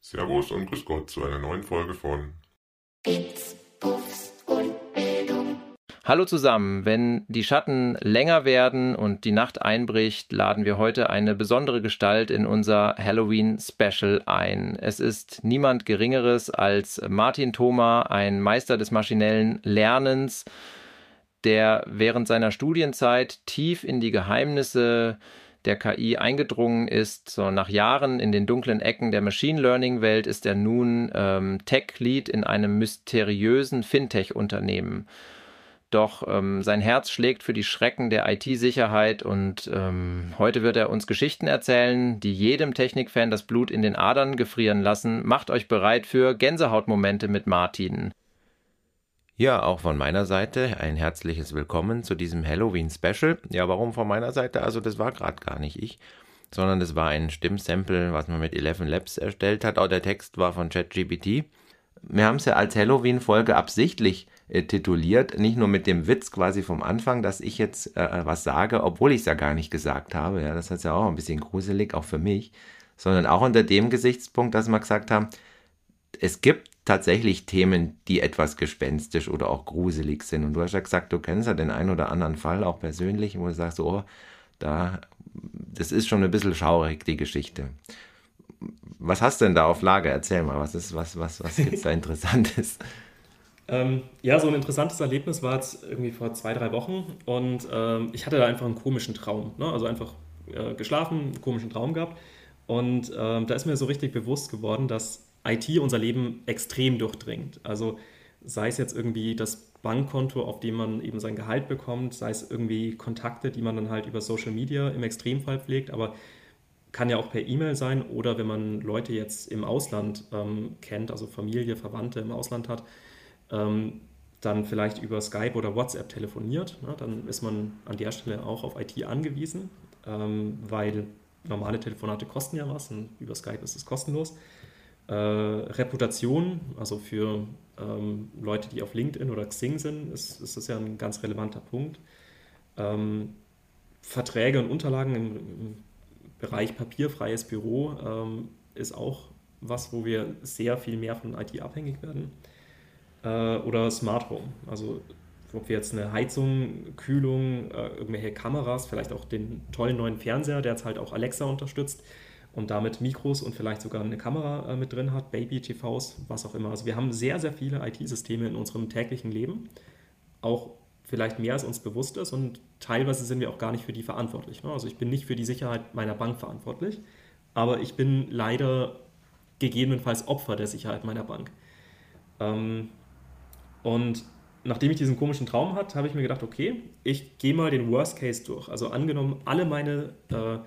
Servus und Grüß Gott zu einer neuen Folge von Bildung. Hallo zusammen, wenn die Schatten länger werden und die Nacht einbricht, laden wir heute eine besondere Gestalt in unser Halloween-Special ein. Es ist niemand Geringeres als Martin Thoma, ein Meister des maschinellen Lernens, der während seiner Studienzeit tief in die Geheimnisse der KI eingedrungen ist. So nach Jahren in den dunklen Ecken der Machine Learning Welt ist er nun ähm, Tech Lead in einem mysteriösen Fintech-Unternehmen. Doch ähm, sein Herz schlägt für die Schrecken der IT-Sicherheit und ähm, heute wird er uns Geschichten erzählen, die jedem Technikfan das Blut in den Adern gefrieren lassen. Macht euch bereit für Gänsehautmomente mit Martin. Ja, auch von meiner Seite ein herzliches Willkommen zu diesem Halloween-Special. Ja, warum von meiner Seite? Also das war gerade gar nicht ich, sondern das war ein Stimmsample, was man mit 11 Labs erstellt hat. Auch der Text war von ChatGPT. Wir haben es ja als Halloween-Folge absichtlich äh, tituliert, nicht nur mit dem Witz quasi vom Anfang, dass ich jetzt äh, was sage, obwohl ich es ja gar nicht gesagt habe. Ja, das ist ja auch ein bisschen gruselig, auch für mich, sondern auch unter dem Gesichtspunkt, dass wir gesagt haben, es gibt tatsächlich Themen, die etwas gespenstisch oder auch gruselig sind. Und du hast ja gesagt, du kennst ja den einen oder anderen Fall auch persönlich, wo du sagst, oh, da, das ist schon ein bisschen schaurig, die Geschichte. Was hast du denn da auf Lager? Erzähl mal, was ist, was, was, was gibt's da Interessantes? Ähm, ja, so ein interessantes Erlebnis war jetzt irgendwie vor zwei, drei Wochen und ähm, ich hatte da einfach einen komischen Traum. Ne? Also einfach äh, geschlafen, einen komischen Traum gehabt. Und ähm, da ist mir so richtig bewusst geworden, dass IT unser Leben extrem durchdringt. Also sei es jetzt irgendwie das Bankkonto, auf dem man eben sein Gehalt bekommt, sei es irgendwie Kontakte, die man dann halt über Social Media im Extremfall pflegt, aber kann ja auch per E-Mail sein oder wenn man Leute jetzt im Ausland ähm, kennt, also Familie, Verwandte im Ausland hat, ähm, dann vielleicht über Skype oder WhatsApp telefoniert, ne, dann ist man an der Stelle auch auf IT angewiesen, ähm, weil normale Telefonate kosten ja was und über Skype ist es kostenlos. Äh, Reputation, also für ähm, Leute, die auf LinkedIn oder Xing sind, ist, ist das ja ein ganz relevanter Punkt. Ähm, Verträge und Unterlagen im, im Bereich papierfreies Büro ähm, ist auch was, wo wir sehr viel mehr von IT abhängig werden. Äh, oder Smart Home, also ob wir jetzt eine Heizung, Kühlung, äh, irgendwelche Kameras, vielleicht auch den tollen neuen Fernseher, der jetzt halt auch Alexa unterstützt, und damit Mikros und vielleicht sogar eine Kamera äh, mit drin hat, Baby-TVs, was auch immer. Also wir haben sehr, sehr viele IT-Systeme in unserem täglichen Leben, auch vielleicht mehr als uns bewusst ist und teilweise sind wir auch gar nicht für die verantwortlich. Ne? Also ich bin nicht für die Sicherheit meiner Bank verantwortlich, aber ich bin leider gegebenenfalls Opfer der Sicherheit meiner Bank. Ähm, und nachdem ich diesen komischen Traum hatte, habe ich mir gedacht, okay, ich gehe mal den Worst Case durch. Also angenommen, alle meine äh,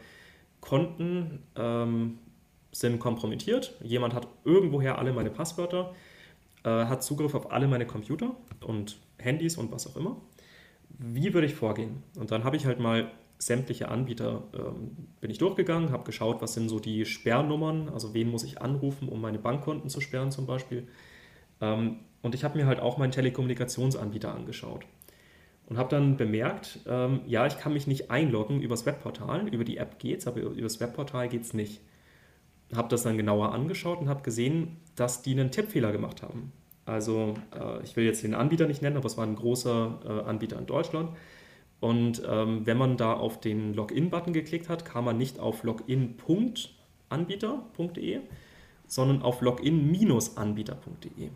Konten ähm, sind kompromittiert. Jemand hat irgendwoher alle meine Passwörter, äh, hat Zugriff auf alle meine Computer und Handys und was auch immer. Wie würde ich vorgehen? Und dann habe ich halt mal sämtliche Anbieter ähm, bin ich durchgegangen, habe geschaut, was sind so die Sperrnummern, also wen muss ich anrufen, um meine Bankkonten zu sperren zum Beispiel. Ähm, und ich habe mir halt auch meinen Telekommunikationsanbieter angeschaut und habe dann bemerkt, ähm, ja, ich kann mich nicht einloggen übers Webportal, über die App geht's, aber übers Webportal geht's nicht. Habe das dann genauer angeschaut und habe gesehen, dass die einen Tippfehler gemacht haben. Also äh, ich will jetzt den Anbieter nicht nennen, aber es war ein großer äh, Anbieter in Deutschland. Und ähm, wenn man da auf den Login-Button geklickt hat, kam man nicht auf login.anbieter.de, sondern auf login-anbieter.de.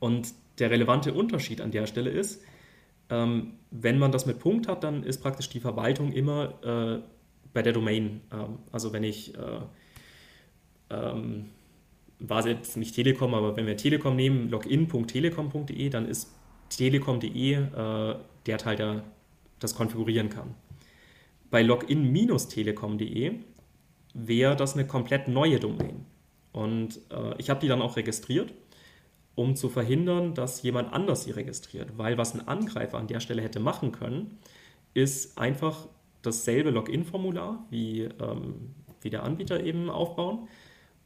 Und der relevante Unterschied an der Stelle ist, ähm, wenn man das mit Punkt hat, dann ist praktisch die Verwaltung immer äh, bei der Domain. Ähm, also wenn ich, äh, ähm, war jetzt nicht Telekom, aber wenn wir Telekom nehmen, login.telekom.de, dann ist telekom.de äh, der Teil, der das konfigurieren kann. Bei login-telekom.de wäre das eine komplett neue Domain. Und äh, ich habe die dann auch registriert um zu verhindern, dass jemand anders sie registriert. Weil was ein Angreifer an der Stelle hätte machen können, ist einfach dasselbe Login-Formular wie, ähm, wie der Anbieter eben aufbauen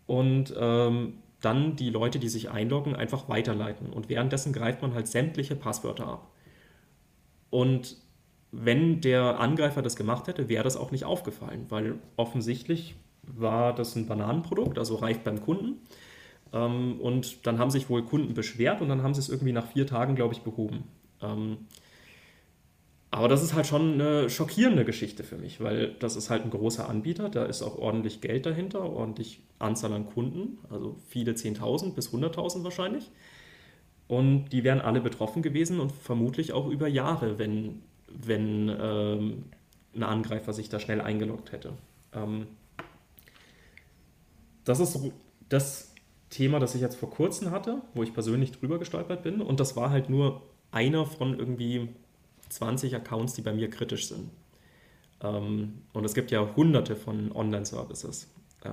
und ähm, dann die Leute, die sich einloggen, einfach weiterleiten. Und währenddessen greift man halt sämtliche Passwörter ab. Und wenn der Angreifer das gemacht hätte, wäre das auch nicht aufgefallen, weil offensichtlich war das ein Bananenprodukt, also reif beim Kunden. Ähm, und dann haben sich wohl Kunden beschwert und dann haben sie es irgendwie nach vier Tagen, glaube ich, behoben. Ähm, aber das ist halt schon eine schockierende Geschichte für mich, weil das ist halt ein großer Anbieter, da ist auch ordentlich Geld dahinter, ordentlich Anzahl an Kunden, also viele 10.000 bis 100.000 wahrscheinlich. Und die wären alle betroffen gewesen und vermutlich auch über Jahre, wenn, wenn ähm, ein Angreifer sich da schnell eingeloggt hätte. Ähm, das ist das Thema, das ich jetzt vor kurzem hatte, wo ich persönlich drüber gestolpert bin. Und das war halt nur einer von irgendwie 20 Accounts, die bei mir kritisch sind. Ähm, und es gibt ja hunderte von Online-Services. Äh,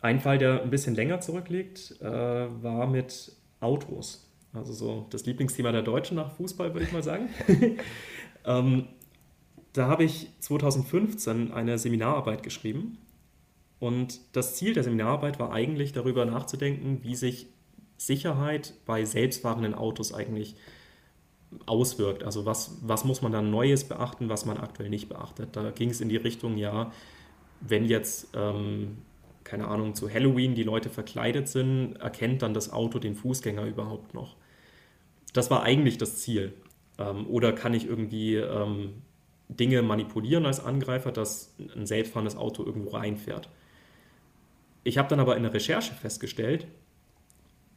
ein Fall, der ein bisschen länger zurückliegt, äh, war mit Autos. Also so das Lieblingsthema der Deutschen nach Fußball, würde ich mal sagen. ähm, da habe ich 2015 eine Seminararbeit geschrieben. Und das Ziel der Seminararbeit war eigentlich darüber nachzudenken, wie sich Sicherheit bei selbstfahrenden Autos eigentlich auswirkt. Also was, was muss man dann Neues beachten, was man aktuell nicht beachtet. Da ging es in die Richtung, ja, wenn jetzt, ähm, keine Ahnung, zu Halloween die Leute verkleidet sind, erkennt dann das Auto den Fußgänger überhaupt noch. Das war eigentlich das Ziel. Ähm, oder kann ich irgendwie ähm, Dinge manipulieren als Angreifer, dass ein selbstfahrendes Auto irgendwo reinfährt. Ich habe dann aber in der Recherche festgestellt,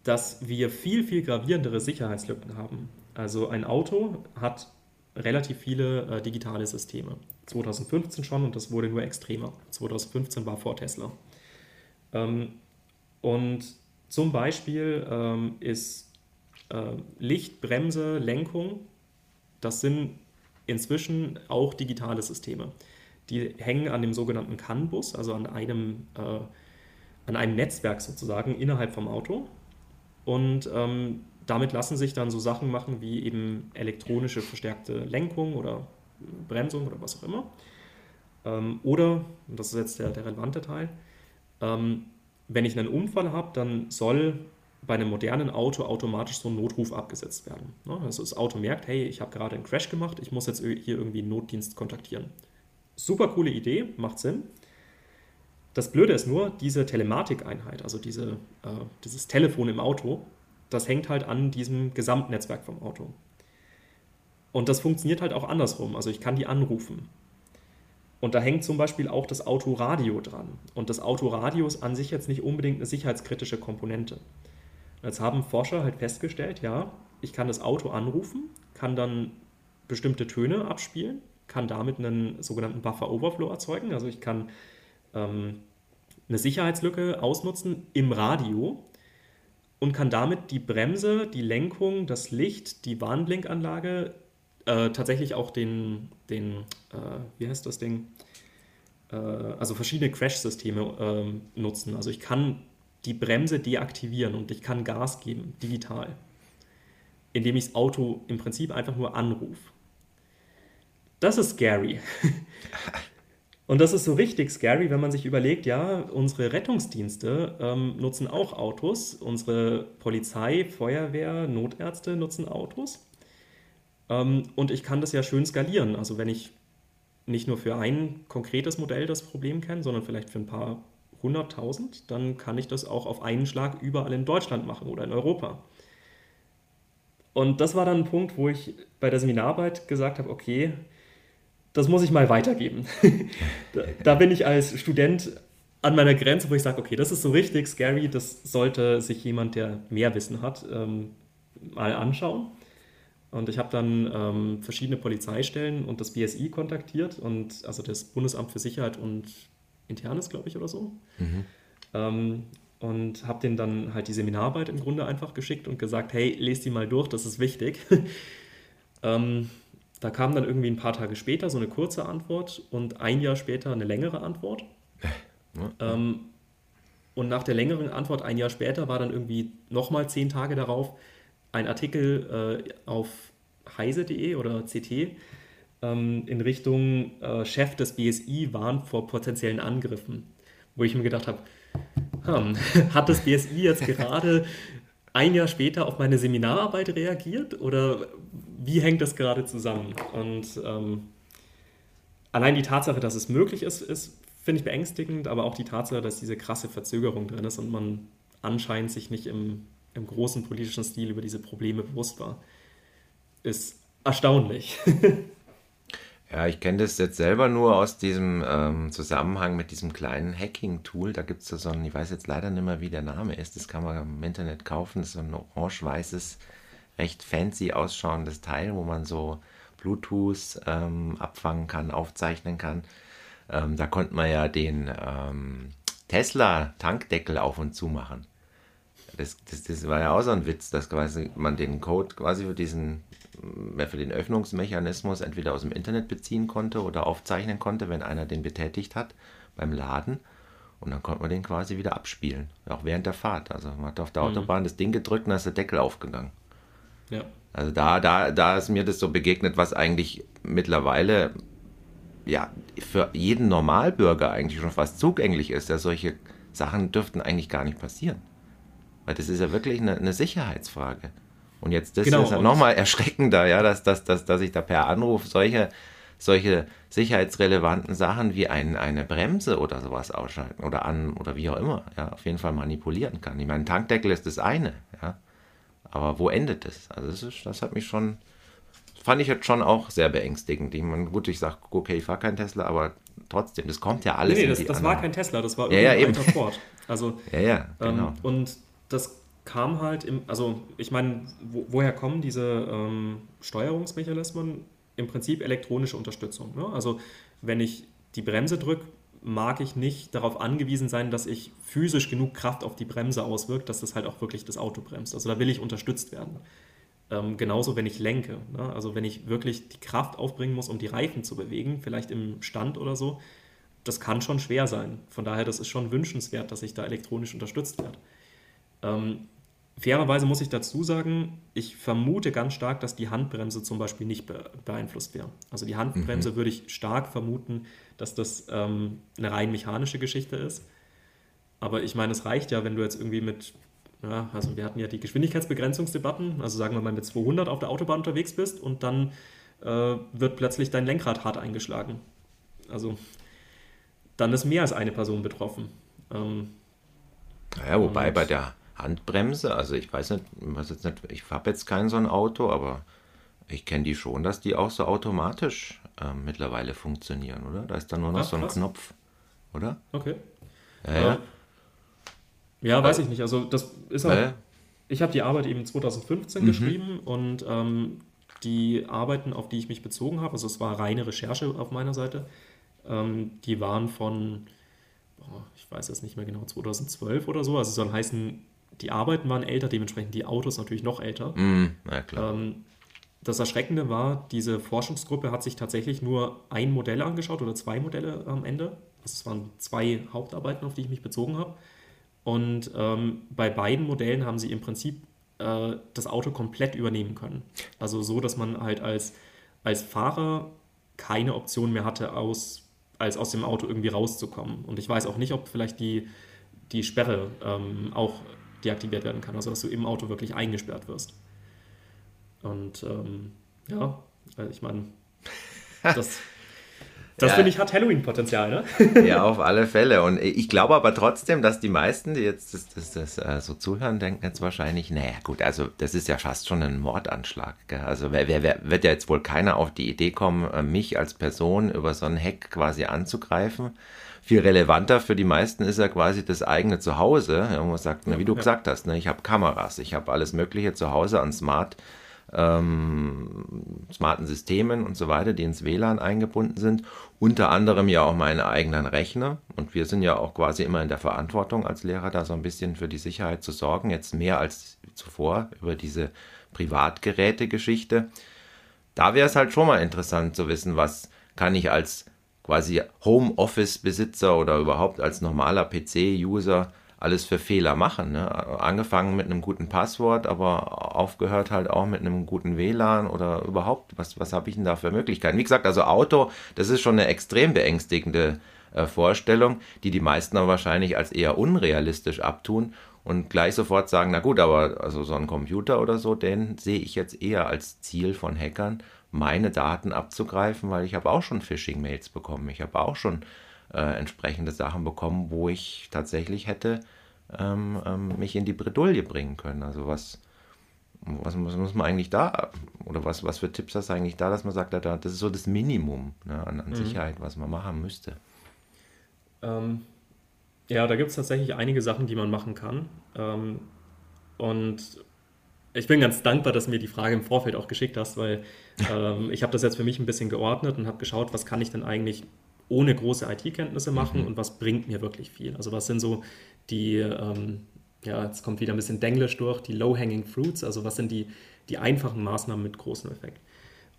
dass wir viel, viel gravierendere Sicherheitslücken haben. Also ein Auto hat relativ viele äh, digitale Systeme. 2015 schon und das wurde nur extremer. 2015 war vor Tesla. Ähm, und zum Beispiel ähm, ist äh, Licht, Bremse, Lenkung, das sind inzwischen auch digitale Systeme. Die hängen an dem sogenannten CAN-Bus, also an einem, äh, an einem Netzwerk sozusagen innerhalb vom Auto. Und ähm, damit lassen sich dann so Sachen machen wie eben elektronische verstärkte Lenkung oder Bremsung oder was auch immer. Ähm, oder, und das ist jetzt der, der relevante Teil, ähm, wenn ich einen Unfall habe, dann soll bei einem modernen Auto automatisch so ein Notruf abgesetzt werden. Ne? Also das Auto merkt, hey, ich habe gerade einen Crash gemacht, ich muss jetzt hier irgendwie einen Notdienst kontaktieren. Super coole Idee, macht Sinn. Das Blöde ist nur, diese Telematikeinheit, also diese, äh, dieses Telefon im Auto, das hängt halt an diesem Gesamtnetzwerk vom Auto. Und das funktioniert halt auch andersrum. Also ich kann die anrufen. Und da hängt zum Beispiel auch das Autoradio dran. Und das Autoradio ist an sich jetzt nicht unbedingt eine sicherheitskritische Komponente. Jetzt haben Forscher halt festgestellt, ja, ich kann das Auto anrufen, kann dann bestimmte Töne abspielen, kann damit einen sogenannten Buffer Overflow erzeugen. Also ich kann ähm, eine Sicherheitslücke ausnutzen im Radio, und kann damit die Bremse, die Lenkung, das Licht, die Warnblinkanlage, äh, tatsächlich auch den, den äh, wie heißt das Ding, äh, also verschiedene Crash-Systeme ähm, nutzen. Also ich kann die Bremse deaktivieren und ich kann Gas geben, digital, indem ich das Auto im Prinzip einfach nur anrufe. Das ist scary. Und das ist so richtig scary, wenn man sich überlegt, ja, unsere Rettungsdienste ähm, nutzen auch Autos, unsere Polizei, Feuerwehr, Notärzte nutzen Autos. Ähm, und ich kann das ja schön skalieren. Also wenn ich nicht nur für ein konkretes Modell das Problem kenne, sondern vielleicht für ein paar hunderttausend, dann kann ich das auch auf einen Schlag überall in Deutschland machen oder in Europa. Und das war dann ein Punkt, wo ich bei der Seminararbeit gesagt habe, okay, das muss ich mal weitergeben. da, da, bin ich als Student an meiner Grenze, wo ich sage, okay, das ist so richtig scary, das sollte sich jemand, der mehr Wissen hat, ähm, mal anschauen. Und ich habe dann ähm, verschiedene Polizeistellen und das BSI kontaktiert und also das Bundesamt für Sicherheit und Internes, glaube ich, oder so. Mhm. Ähm, und habe denen dann halt die Seminararbeit im Grunde einfach geschickt und gesagt, hey, lest die mal durch, das ist wichtig. ähm, da kam dann irgendwie ein paar Tage später so eine kurze Antwort und ein Jahr später eine längere Antwort. Ähm, und nach der längeren Antwort ein Jahr später war dann irgendwie nochmal zehn Tage darauf ein Artikel äh, auf heise.de oder CT ähm, in Richtung äh, Chef des BSI warnt vor potenziellen Angriffen, wo ich mir gedacht habe, hm, hat das BSI jetzt gerade ein Jahr später auf meine Seminararbeit reagiert oder wie hängt das gerade zusammen? Und ähm, allein die Tatsache, dass es möglich ist, ist finde ich beängstigend, aber auch die Tatsache, dass diese krasse Verzögerung drin ist und man anscheinend sich nicht im, im großen politischen Stil über diese Probleme bewusst war, ist erstaunlich. Ja, ich kenne das jetzt selber nur aus diesem ähm, Zusammenhang mit diesem kleinen Hacking-Tool. Da gibt es so ein, ich weiß jetzt leider nicht mehr, wie der Name ist. Das kann man im Internet kaufen. Ist so ein orange-weißes, recht fancy ausschauendes Teil, wo man so Bluetooth ähm, abfangen kann, aufzeichnen kann. Ähm, da konnte man ja den ähm, Tesla-Tankdeckel auf und zu machen. Das, das, das war ja auch so ein Witz, dass quasi man den Code quasi für diesen für den Öffnungsmechanismus entweder aus dem Internet beziehen konnte oder aufzeichnen konnte, wenn einer den betätigt hat beim Laden. Und dann konnte man den quasi wieder abspielen, auch während der Fahrt. Also man hat auf der mhm. Autobahn das Ding gedrückt und dann ist der Deckel aufgegangen. Ja. Also da, da, da ist mir das so begegnet, was eigentlich mittlerweile ja für jeden Normalbürger eigentlich schon fast zugänglich ist. Ja, solche Sachen dürften eigentlich gar nicht passieren. Weil das ist ja wirklich eine, eine Sicherheitsfrage. Und jetzt das genau, ist ja nochmal erschreckender, ja, dass, dass, dass, dass ich da per Anruf solche, solche sicherheitsrelevanten Sachen wie ein, eine Bremse oder sowas ausschalten oder an oder wie auch immer, ja, auf jeden Fall manipulieren kann. Ich meine, Tankdeckel ist das eine. Aber wo endet das? Also das, ist, das hat mich schon, fand ich jetzt schon auch sehr beängstigend. Ich meine, gut, ich sage, okay, ich fahre kein Tesla, aber trotzdem, das kommt ja alles. Nee, nee das, das war kein Tesla, das war ja, ja, eben. Ford. Also, ja, ja, ähm, genau. Ähm, und das kam halt im, also ich meine, wo, woher kommen diese ähm, Steuerungsmechanismen? Im Prinzip elektronische Unterstützung. Ne? Also wenn ich die Bremse drücke, mag ich nicht darauf angewiesen sein, dass ich physisch genug Kraft auf die Bremse auswirkt, dass das halt auch wirklich das Auto bremst. Also da will ich unterstützt werden. Ähm, genauso, wenn ich lenke. Ne? Also wenn ich wirklich die Kraft aufbringen muss, um die Reifen zu bewegen, vielleicht im Stand oder so, das kann schon schwer sein. Von daher, das ist schon wünschenswert, dass ich da elektronisch unterstützt werde. Ähm, fairerweise muss ich dazu sagen, ich vermute ganz stark, dass die Handbremse zum Beispiel nicht beeinflusst wäre. Also die Handbremse mhm. würde ich stark vermuten, dass das ähm, eine rein mechanische Geschichte ist. Aber ich meine, es reicht ja, wenn du jetzt irgendwie mit, ja, also wir hatten ja die Geschwindigkeitsbegrenzungsdebatten, also sagen wir mal mit 200 auf der Autobahn unterwegs bist und dann äh, wird plötzlich dein Lenkrad hart eingeschlagen. Also dann ist mehr als eine Person betroffen. Ähm, naja, wobei bei der Handbremse, also ich weiß nicht, was jetzt nicht ich habe jetzt kein so ein Auto, aber ich kenne die schon, dass die auch so automatisch äh, mittlerweile funktionieren, oder? Da ist dann nur noch Ach, so ein krass. Knopf, oder? Okay. Ja, ja. ja weiß ich nicht. Also das ist halt, ich habe die Arbeit eben 2015 mhm. geschrieben und ähm, die Arbeiten, auf die ich mich bezogen habe, also es war reine Recherche auf meiner Seite, ähm, die waren von, oh, ich weiß jetzt nicht mehr genau, 2012 oder so. Also soll heißen, die Arbeiten waren älter, dementsprechend die Autos natürlich noch älter. Mm, ja, klar. Ähm, das Erschreckende war, diese Forschungsgruppe hat sich tatsächlich nur ein Modell angeschaut oder zwei Modelle am Ende. Also es waren zwei Hauptarbeiten, auf die ich mich bezogen habe. Und ähm, bei beiden Modellen haben sie im Prinzip äh, das Auto komplett übernehmen können. Also so, dass man halt als, als Fahrer keine Option mehr hatte, aus, als aus dem Auto irgendwie rauszukommen. Und ich weiß auch nicht, ob vielleicht die, die Sperre ähm, auch deaktiviert werden kann, also dass du im Auto wirklich eingesperrt wirst. Und ähm, ja, also ich meine, das, das ja. finde ich hat Halloween-Potenzial, ne? ja, auf alle Fälle. Und ich glaube aber trotzdem, dass die meisten, die jetzt das, das, das äh, so zuhören, denken jetzt wahrscheinlich, naja, gut, also das ist ja fast schon ein Mordanschlag. Gell? Also wer, wer, wer, wird ja jetzt wohl keiner auf die Idee kommen, äh, mich als Person über so ein Hack quasi anzugreifen viel relevanter für die meisten ist ja quasi das eigene Zuhause. Ja, man sagt, na, wie du ja. gesagt hast, ne, ich habe Kameras, ich habe alles Mögliche zu Hause an Smart, ähm, smarten Systemen und so weiter, die ins WLAN eingebunden sind. Unter anderem ja auch meine eigenen Rechner. Und wir sind ja auch quasi immer in der Verantwortung als Lehrer, da so ein bisschen für die Sicherheit zu sorgen. Jetzt mehr als zuvor über diese Privatgeräte-Geschichte. Da wäre es halt schon mal interessant zu wissen, was kann ich als quasi Homeoffice-Besitzer oder überhaupt als normaler PC-User alles für Fehler machen. Ne? Angefangen mit einem guten Passwort, aber aufgehört halt auch mit einem guten WLAN oder überhaupt, was, was habe ich denn da für Möglichkeiten? Wie gesagt, also Auto, das ist schon eine extrem beängstigende äh, Vorstellung, die die meisten aber wahrscheinlich als eher unrealistisch abtun und gleich sofort sagen, na gut, aber also so ein Computer oder so, den sehe ich jetzt eher als Ziel von Hackern, meine Daten abzugreifen, weil ich habe auch schon Phishing-Mails bekommen, ich habe auch schon äh, entsprechende Sachen bekommen, wo ich tatsächlich hätte ähm, ähm, mich in die Bredouille bringen können. Also was, was, was, muss man eigentlich da, oder was, was für Tipps hast du eigentlich da, dass man sagt, das ist so das Minimum ne, an, an mhm. Sicherheit, was man machen müsste? Ähm, ja, da gibt es tatsächlich einige Sachen, die man machen kann. Ähm, und ich bin ganz dankbar, dass du mir die Frage im Vorfeld auch geschickt hast, weil ähm, ich habe das jetzt für mich ein bisschen geordnet und habe geschaut, was kann ich denn eigentlich ohne große IT-Kenntnisse machen mhm. und was bringt mir wirklich viel. Also was sind so die, ähm, ja, jetzt kommt wieder ein bisschen Denglisch durch, die Low-Hanging Fruits, also was sind die, die einfachen Maßnahmen mit großem Effekt.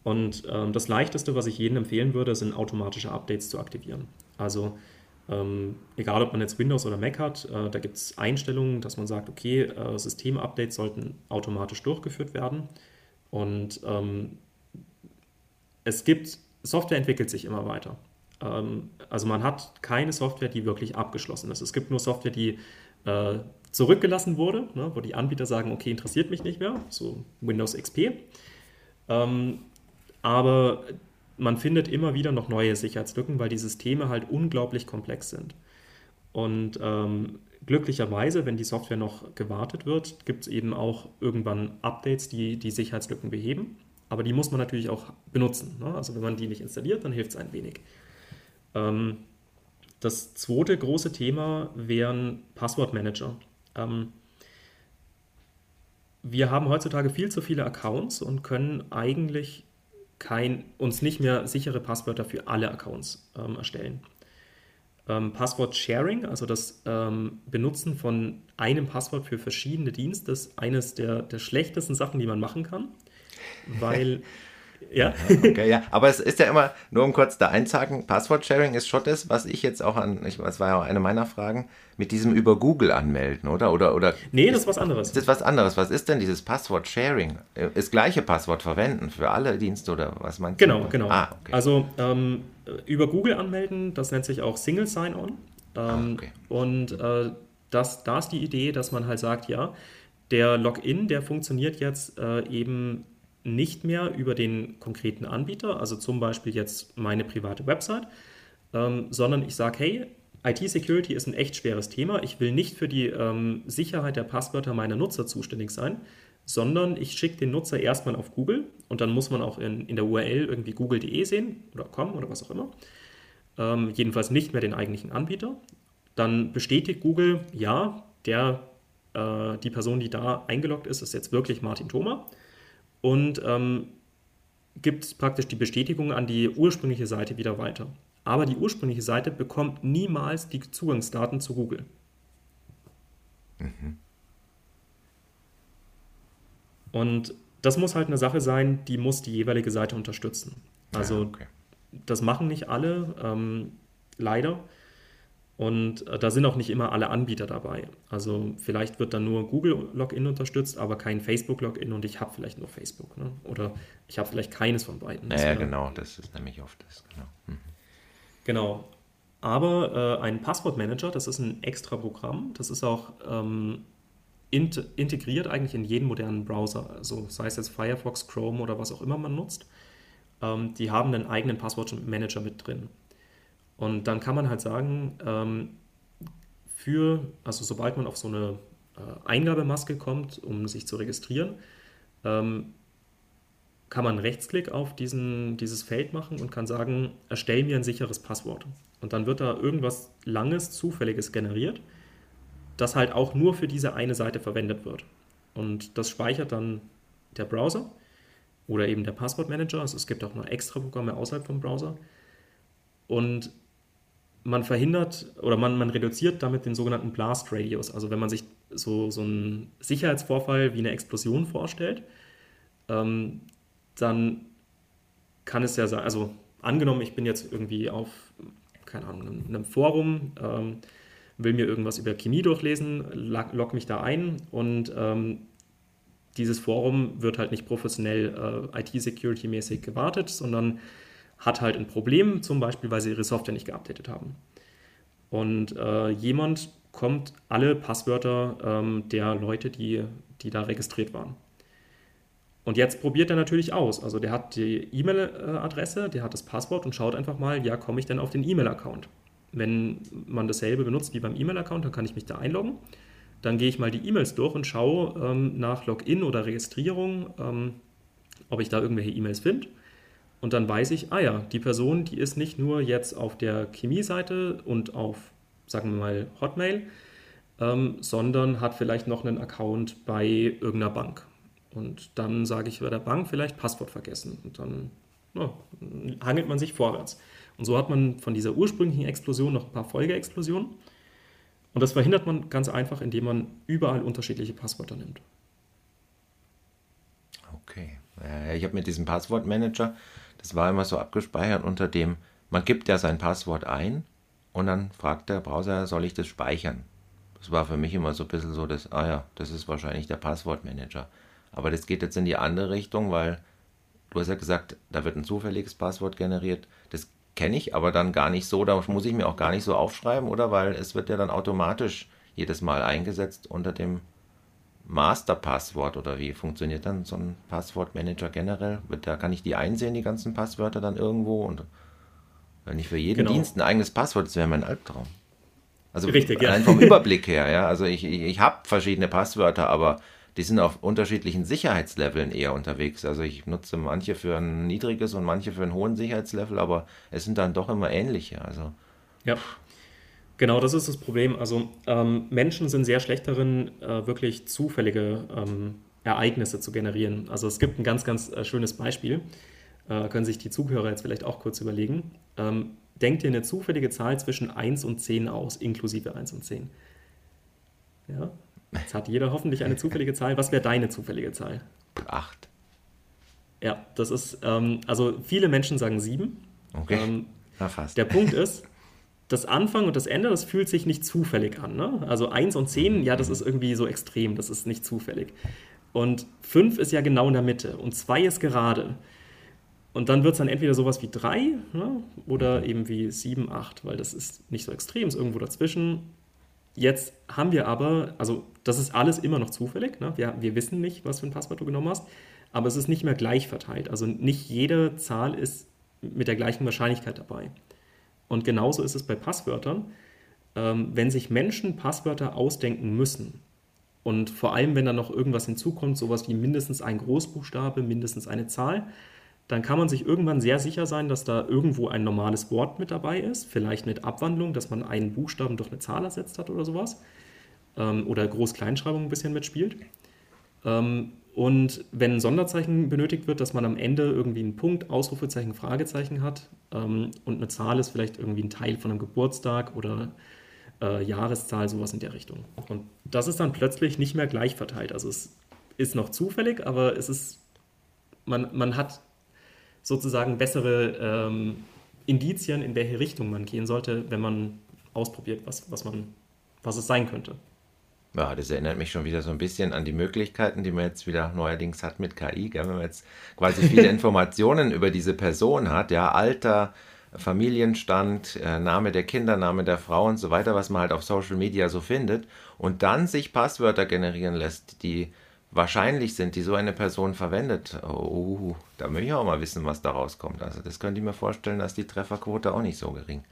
Und ähm, das Leichteste, was ich jedem empfehlen würde, sind automatische Updates zu aktivieren. Also ähm, egal, ob man jetzt Windows oder Mac hat, äh, da gibt es Einstellungen, dass man sagt, okay, äh, Systemupdates sollten automatisch durchgeführt werden. Und ähm, es gibt, Software entwickelt sich immer weiter. Ähm, also man hat keine Software, die wirklich abgeschlossen ist. Es gibt nur Software, die äh, zurückgelassen wurde, ne, wo die Anbieter sagen, okay, interessiert mich nicht mehr, so Windows XP. Ähm, aber man findet immer wieder noch neue Sicherheitslücken, weil die Systeme halt unglaublich komplex sind. Und ähm, glücklicherweise, wenn die Software noch gewartet wird, gibt es eben auch irgendwann Updates, die die Sicherheitslücken beheben. Aber die muss man natürlich auch benutzen. Ne? Also wenn man die nicht installiert, dann hilft es ein wenig. Ähm, das zweite große Thema wären Passwortmanager. Ähm, wir haben heutzutage viel zu viele Accounts und können eigentlich kein, uns nicht mehr sichere Passwörter für alle Accounts ähm, erstellen. Ähm, Passwort-Sharing, also das ähm, Benutzen von einem Passwort für verschiedene Dienste, ist eines der, der schlechtesten Sachen, die man machen kann, weil Ja. Okay, ja. Aber es ist ja immer, nur um kurz da einzuhaken, Passwort-Sharing ist schon das, was ich jetzt auch an, ich, das war ja auch eine meiner Fragen, mit diesem über Google anmelden, oder? oder, oder nee, das ist was anderes. Das ist was anderes. Was ist denn dieses Passwort-Sharing? Das gleiche Passwort verwenden für alle Dienste oder was meinst genau, du? Genau, genau. Ah, okay. Also ähm, über Google anmelden, das nennt sich auch Single Sign-On. Ähm, ah, okay. Und äh, das, da ist die Idee, dass man halt sagt, ja, der Login, der funktioniert jetzt äh, eben nicht mehr über den konkreten Anbieter, also zum Beispiel jetzt meine private Website, ähm, sondern ich sage, hey, IT-Security ist ein echt schweres Thema. Ich will nicht für die ähm, Sicherheit der Passwörter meiner Nutzer zuständig sein, sondern ich schicke den Nutzer erstmal auf Google und dann muss man auch in, in der URL irgendwie google.de sehen oder com oder was auch immer. Ähm, jedenfalls nicht mehr den eigentlichen Anbieter. Dann bestätigt Google, ja, der, äh, die Person, die da eingeloggt ist, ist jetzt wirklich Martin Thoma und ähm, gibt praktisch die Bestätigung an die ursprüngliche Seite wieder weiter. Aber die ursprüngliche Seite bekommt niemals die Zugangsdaten zu Google. Mhm. Und das muss halt eine Sache sein, die muss die jeweilige Seite unterstützen. Also ja, okay. das machen nicht alle, ähm, leider. Und äh, da sind auch nicht immer alle Anbieter dabei. Also vielleicht wird dann nur Google Login unterstützt, aber kein Facebook Login und ich habe vielleicht nur Facebook. Ne? Oder ich habe vielleicht keines von beiden. Naja, genau, das ist nämlich oft das. Genau. Mhm. genau. Aber äh, ein Passwortmanager, das ist ein extra Programm. Das ist auch ähm, int integriert eigentlich in jeden modernen Browser. Also sei es jetzt Firefox, Chrome oder was auch immer man nutzt. Ähm, die haben einen eigenen Passwortmanager mit drin. Und dann kann man halt sagen, ähm, für, also sobald man auf so eine äh, Eingabemaske kommt, um sich zu registrieren, ähm, kann man einen Rechtsklick auf diesen, dieses Feld machen und kann sagen, erstell mir ein sicheres Passwort. Und dann wird da irgendwas Langes, Zufälliges generiert, das halt auch nur für diese eine Seite verwendet wird. Und das speichert dann der Browser oder eben der Passwortmanager. Also es gibt auch noch extra Programme außerhalb vom Browser. Und man verhindert oder man, man reduziert damit den sogenannten Blast Radius. Also wenn man sich so, so einen Sicherheitsvorfall wie eine Explosion vorstellt, ähm, dann kann es ja sein, also angenommen, ich bin jetzt irgendwie auf, keine Ahnung, einem, Forum, ähm, will mir irgendwas über Chemie durchlesen, log mich da ein und ähm, dieses Forum wird halt nicht professionell äh, IT-Security-mäßig gewartet, sondern hat halt ein Problem, zum Beispiel, weil sie ihre Software nicht geupdatet haben. Und äh, jemand kommt alle Passwörter ähm, der Leute, die, die da registriert waren. Und jetzt probiert er natürlich aus. Also der hat die E-Mail-Adresse, der hat das Passwort und schaut einfach mal, ja, komme ich denn auf den E-Mail-Account? Wenn man dasselbe benutzt wie beim E-Mail-Account, dann kann ich mich da einloggen. Dann gehe ich mal die E-Mails durch und schaue ähm, nach Login oder Registrierung, ähm, ob ich da irgendwelche E-Mails finde. Und dann weiß ich, ah ja, die Person, die ist nicht nur jetzt auf der Chemie-Seite und auf, sagen wir mal, Hotmail, ähm, sondern hat vielleicht noch einen Account bei irgendeiner Bank. Und dann sage ich bei der Bank vielleicht Passwort vergessen. Und dann ja, hangelt man sich vorwärts. Und so hat man von dieser ursprünglichen Explosion noch ein paar Folgeexplosionen. Und das verhindert man ganz einfach, indem man überall unterschiedliche Passwörter nimmt. Okay. Ich habe mit diesem Passwortmanager, das war immer so abgespeichert unter dem, man gibt ja sein Passwort ein und dann fragt der Browser, soll ich das speichern? Das war für mich immer so ein bisschen so, dass, ah ja, das ist wahrscheinlich der Passwortmanager. Aber das geht jetzt in die andere Richtung, weil du hast ja gesagt, da wird ein zufälliges Passwort generiert. Das kenne ich aber dann gar nicht so, da muss ich mir auch gar nicht so aufschreiben, oder? Weil es wird ja dann automatisch jedes Mal eingesetzt unter dem Masterpasswort oder wie funktioniert dann so ein Passwortmanager generell? Da kann ich die einsehen, die ganzen Passwörter dann irgendwo und wenn ich für jeden genau. Dienst ein eigenes Passwort, das wäre mein Albtraum. Also Richtig, ja. vom Überblick her, ja. Also ich, ich, ich habe verschiedene Passwörter, aber die sind auf unterschiedlichen Sicherheitsleveln eher unterwegs. Also ich nutze manche für ein niedriges und manche für ein hohen Sicherheitslevel, aber es sind dann doch immer ähnliche. Also ja. Genau, das ist das Problem. Also ähm, Menschen sind sehr schlecht darin, äh, wirklich zufällige ähm, Ereignisse zu generieren. Also es gibt ein ganz, ganz äh, schönes Beispiel. Äh, können sich die Zuhörer jetzt vielleicht auch kurz überlegen. Ähm, denkt ihr eine zufällige Zahl zwischen 1 und 10 aus, inklusive 1 und 10? Ja, Jetzt hat jeder hoffentlich eine zufällige Zahl. Was wäre deine zufällige Zahl? Acht. Ja, das ist, ähm, also viele Menschen sagen sieben. Okay. Ähm, Na fast. Der Punkt ist, das Anfang und das Ende, das fühlt sich nicht zufällig an. Ne? Also eins und zehn, ja, das ist irgendwie so extrem, das ist nicht zufällig. Und fünf ist ja genau in der Mitte und zwei ist gerade. Und dann wird es dann entweder sowas wie drei ne? oder eben wie sieben, acht, weil das ist nicht so extrem, ist irgendwo dazwischen. Jetzt haben wir aber, also das ist alles immer noch zufällig. Ne? Wir, wir wissen nicht, was für ein Passwort du genommen hast, aber es ist nicht mehr gleich verteilt. Also nicht jede Zahl ist mit der gleichen Wahrscheinlichkeit dabei. Und genauso ist es bei Passwörtern. Ähm, wenn sich Menschen Passwörter ausdenken müssen und vor allem, wenn da noch irgendwas hinzukommt, sowas wie mindestens ein Großbuchstabe, mindestens eine Zahl, dann kann man sich irgendwann sehr sicher sein, dass da irgendwo ein normales Wort mit dabei ist, vielleicht mit Abwandlung, dass man einen Buchstaben durch eine Zahl ersetzt hat oder sowas, ähm, oder Groß-Kleinschreibung ein bisschen mitspielt. Ähm, und wenn ein Sonderzeichen benötigt wird, dass man am Ende irgendwie einen Punkt, Ausrufezeichen, Fragezeichen hat ähm, und eine Zahl ist vielleicht irgendwie ein Teil von einem Geburtstag oder äh, Jahreszahl, sowas in der Richtung. Und das ist dann plötzlich nicht mehr gleich verteilt. Also es ist noch zufällig, aber es ist, man, man hat sozusagen bessere ähm, Indizien, in welche Richtung man gehen sollte, wenn man ausprobiert, was, was, man, was es sein könnte. Ja, das erinnert mich schon wieder so ein bisschen an die Möglichkeiten, die man jetzt wieder neuerdings hat mit KI. Gell? Wenn man jetzt quasi viele Informationen über diese Person hat, ja, Alter, Familienstand, äh, Name der Kinder, Name der Frau und so weiter, was man halt auf Social Media so findet, und dann sich Passwörter generieren lässt, die wahrscheinlich sind, die so eine Person verwendet, oh, da möchte ich auch mal wissen, was da rauskommt. Also das könnte ich mir vorstellen, dass die Trefferquote auch nicht so gering.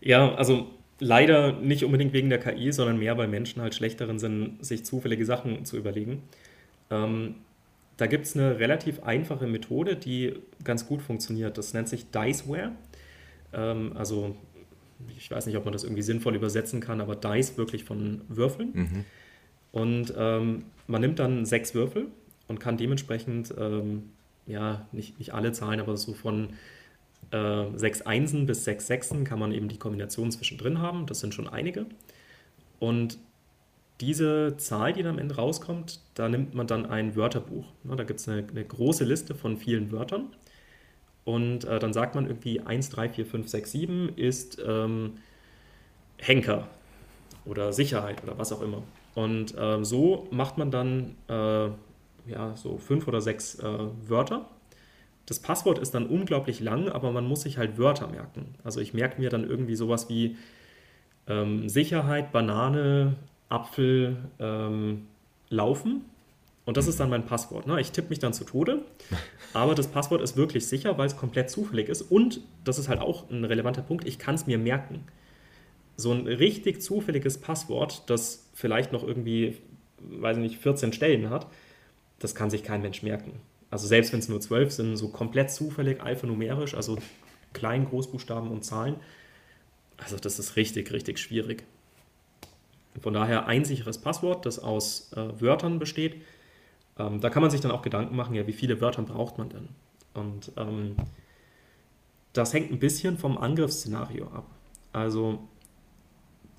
Ja, also leider nicht unbedingt wegen der KI, sondern mehr, weil Menschen halt schlechteren sind, sich zufällige Sachen zu überlegen. Ähm, da gibt es eine relativ einfache Methode, die ganz gut funktioniert. Das nennt sich Diceware. Ähm, also ich weiß nicht, ob man das irgendwie sinnvoll übersetzen kann, aber Dice wirklich von Würfeln. Mhm. Und ähm, man nimmt dann sechs Würfel und kann dementsprechend, ähm, ja, nicht, nicht alle Zahlen, aber so von äh, sechs Einsen bis sechs Sechsen kann man eben die Kombination zwischendrin haben. Das sind schon einige. Und diese Zahl, die dann am Ende rauskommt, da nimmt man dann ein Wörterbuch. Da gibt es eine, eine, große Liste von vielen Wörtern. Und äh, dann sagt man irgendwie 1, 3, 4, 5, 6, 7 ist ähm, Henker oder Sicherheit oder was auch immer. Und äh, so macht man dann äh, ja, so fünf oder sechs äh, Wörter. Das Passwort ist dann unglaublich lang, aber man muss sich halt Wörter merken. Also ich merke mir dann irgendwie sowas wie ähm, Sicherheit, Banane, Apfel, ähm, Laufen. Und das ist dann mein Passwort. Ne? Ich tippe mich dann zu Tode, aber das Passwort ist wirklich sicher, weil es komplett zufällig ist. Und das ist halt auch ein relevanter Punkt, ich kann es mir merken. So ein richtig zufälliges Passwort, das vielleicht noch irgendwie, weiß ich nicht, 14 Stellen hat, das kann sich kein Mensch merken. Also selbst wenn es nur 12 sind, so komplett zufällig, alphanumerisch, also Klein-, Großbuchstaben und Zahlen. Also das ist richtig, richtig schwierig. Von daher ein sicheres Passwort, das aus äh, Wörtern besteht. Ähm, da kann man sich dann auch Gedanken machen, ja, wie viele Wörter braucht man denn? Und ähm, das hängt ein bisschen vom Angriffsszenario ab. Also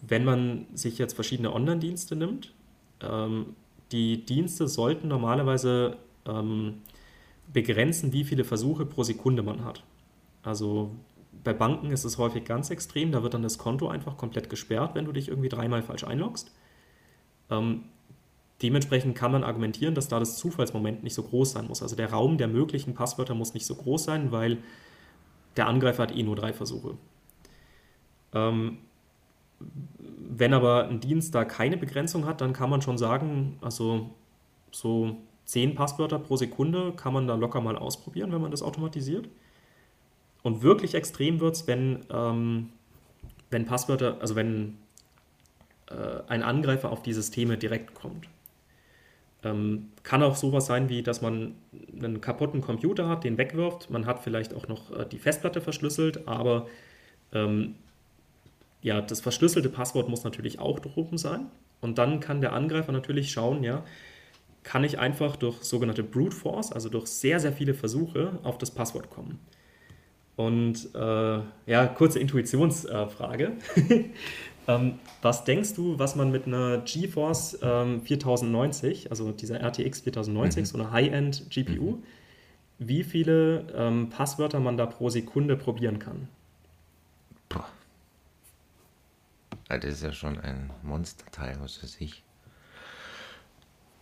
wenn man sich jetzt verschiedene Online-Dienste nimmt, ähm, die Dienste sollten normalerweise ähm, begrenzen, wie viele Versuche pro Sekunde man hat. Also bei Banken ist es häufig ganz extrem, da wird dann das Konto einfach komplett gesperrt, wenn du dich irgendwie dreimal falsch einloggst. Ähm, dementsprechend kann man argumentieren, dass da das Zufallsmoment nicht so groß sein muss. Also der Raum der möglichen Passwörter muss nicht so groß sein, weil der Angreifer hat eh nur drei Versuche. Ähm, wenn aber ein Dienst da keine Begrenzung hat, dann kann man schon sagen, also so zehn Passwörter pro Sekunde kann man da locker mal ausprobieren, wenn man das automatisiert. Und wirklich extrem wird es, wenn, ähm, wenn Passwörter, also wenn äh, ein Angreifer auf die Systeme direkt kommt. Ähm, kann auch sowas sein, wie dass man einen kaputten Computer hat, den wegwirft. Man hat vielleicht auch noch äh, die Festplatte verschlüsselt, aber ähm, ja, das verschlüsselte Passwort muss natürlich auch oben sein. Und dann kann der Angreifer natürlich schauen, ja, kann ich einfach durch sogenannte Brute Force, also durch sehr, sehr viele Versuche, auf das Passwort kommen. Und äh, ja, kurze Intuitionsfrage. ähm, was denkst du, was man mit einer GeForce ähm, 4090, also dieser RTX 4090, mhm. so einer High-End GPU, mhm. wie viele ähm, Passwörter man da pro Sekunde probieren kann? Boah. Das ist ja schon ein Monsterteil, was weiß ich.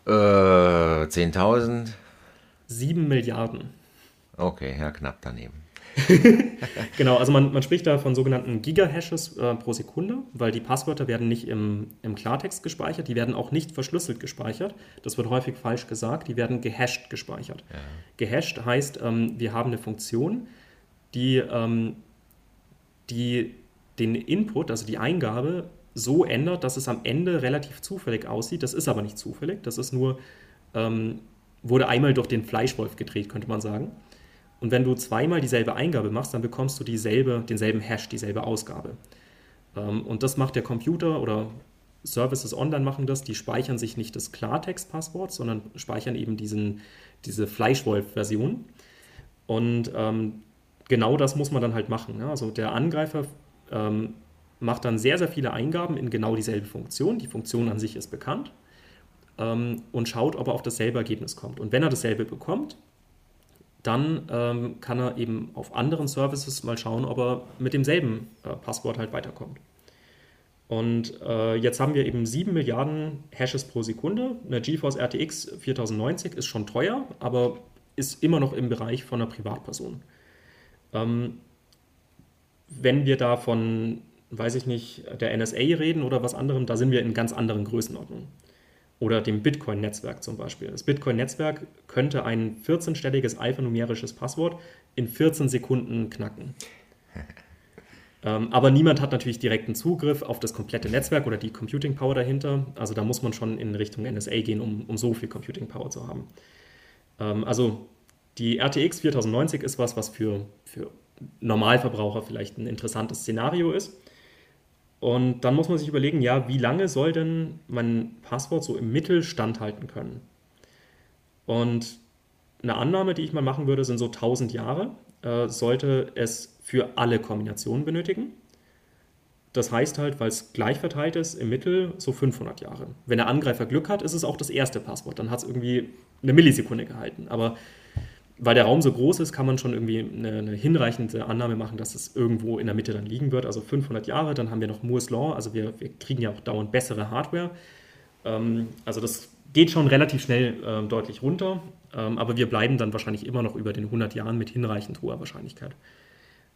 Äh, 10.000? 7 Milliarden. Okay, ja, knapp daneben. genau, also man, man, spricht da von sogenannten Gigahashes äh, pro Sekunde, weil die Passwörter werden nicht im, im Klartext gespeichert, die werden auch nicht verschlüsselt gespeichert. Das wird häufig falsch gesagt, die werden gehashed gespeichert. Ja. Gehashed heißt, ähm, wir haben eine Funktion, die, ähm, die den Input, also die Eingabe, so ändert, dass es am Ende relativ zufällig aussieht. Das ist aber nicht zufällig, das ist nur, ähm, wurde einmal durch den Fleischwolf gedreht, könnte man sagen. Und wenn du zweimal dieselbe Eingabe machst, dann bekommst du dieselbe, denselben Hash, dieselbe Ausgabe. Ähm, und das macht der Computer oder Services online machen das, die speichern sich nicht das Klartext-Passwort, sondern speichern eben diesen, diese Fleischwolf-Version. Und ähm, genau das muss man dann halt machen. Ja? Also der Angreifer ähm, macht dann sehr, sehr viele Eingaben in genau dieselbe Funktion. Die Funktion an sich ist bekannt ähm, und schaut, ob er auf dasselbe Ergebnis kommt. Und wenn er dasselbe bekommt, dann ähm, kann er eben auf anderen Services mal schauen, ob er mit demselben äh, Passwort halt weiterkommt. Und äh, jetzt haben wir eben 7 Milliarden Hashes pro Sekunde. Eine GeForce RTX 4090 ist schon teuer, aber ist immer noch im Bereich von einer Privatperson. Ähm, wenn wir da von, weiß ich nicht, der NSA reden oder was anderem, da sind wir in ganz anderen Größenordnungen oder dem Bitcoin-Netzwerk zum Beispiel. Das Bitcoin-Netzwerk könnte ein 14-stelliges alphanumerisches Passwort in 14 Sekunden knacken. ähm, aber niemand hat natürlich direkten Zugriff auf das komplette Netzwerk oder die Computing Power dahinter. Also da muss man schon in Richtung NSA gehen, um, um so viel Computing Power zu haben. Ähm, also die RTX 4090 ist was, was für, für Normalverbraucher vielleicht ein interessantes Szenario ist. Und dann muss man sich überlegen, ja, wie lange soll denn mein Passwort so im Mittel standhalten können? Und eine Annahme, die ich mal machen würde, sind so 1000 Jahre, äh, sollte es für alle Kombinationen benötigen. Das heißt halt, weil es gleich verteilt ist, im Mittel so 500 Jahre. Wenn der Angreifer Glück hat, ist es auch das erste Passwort. Dann hat es irgendwie eine Millisekunde gehalten. Aber weil der Raum so groß ist, kann man schon irgendwie eine, eine, hinreichende Annahme machen, dass es irgendwo in der Mitte dann liegen wird. Also 500 Jahre, dann haben wir noch Moore's Law, also wir, wir kriegen ja auch dauernd bessere Hardware. Ähm, also das geht schon relativ schnell ähm, deutlich runter, ähm, aber wir bleiben dann wahrscheinlich immer noch über den 100 Jahren mit hinreichend hoher Wahrscheinlichkeit.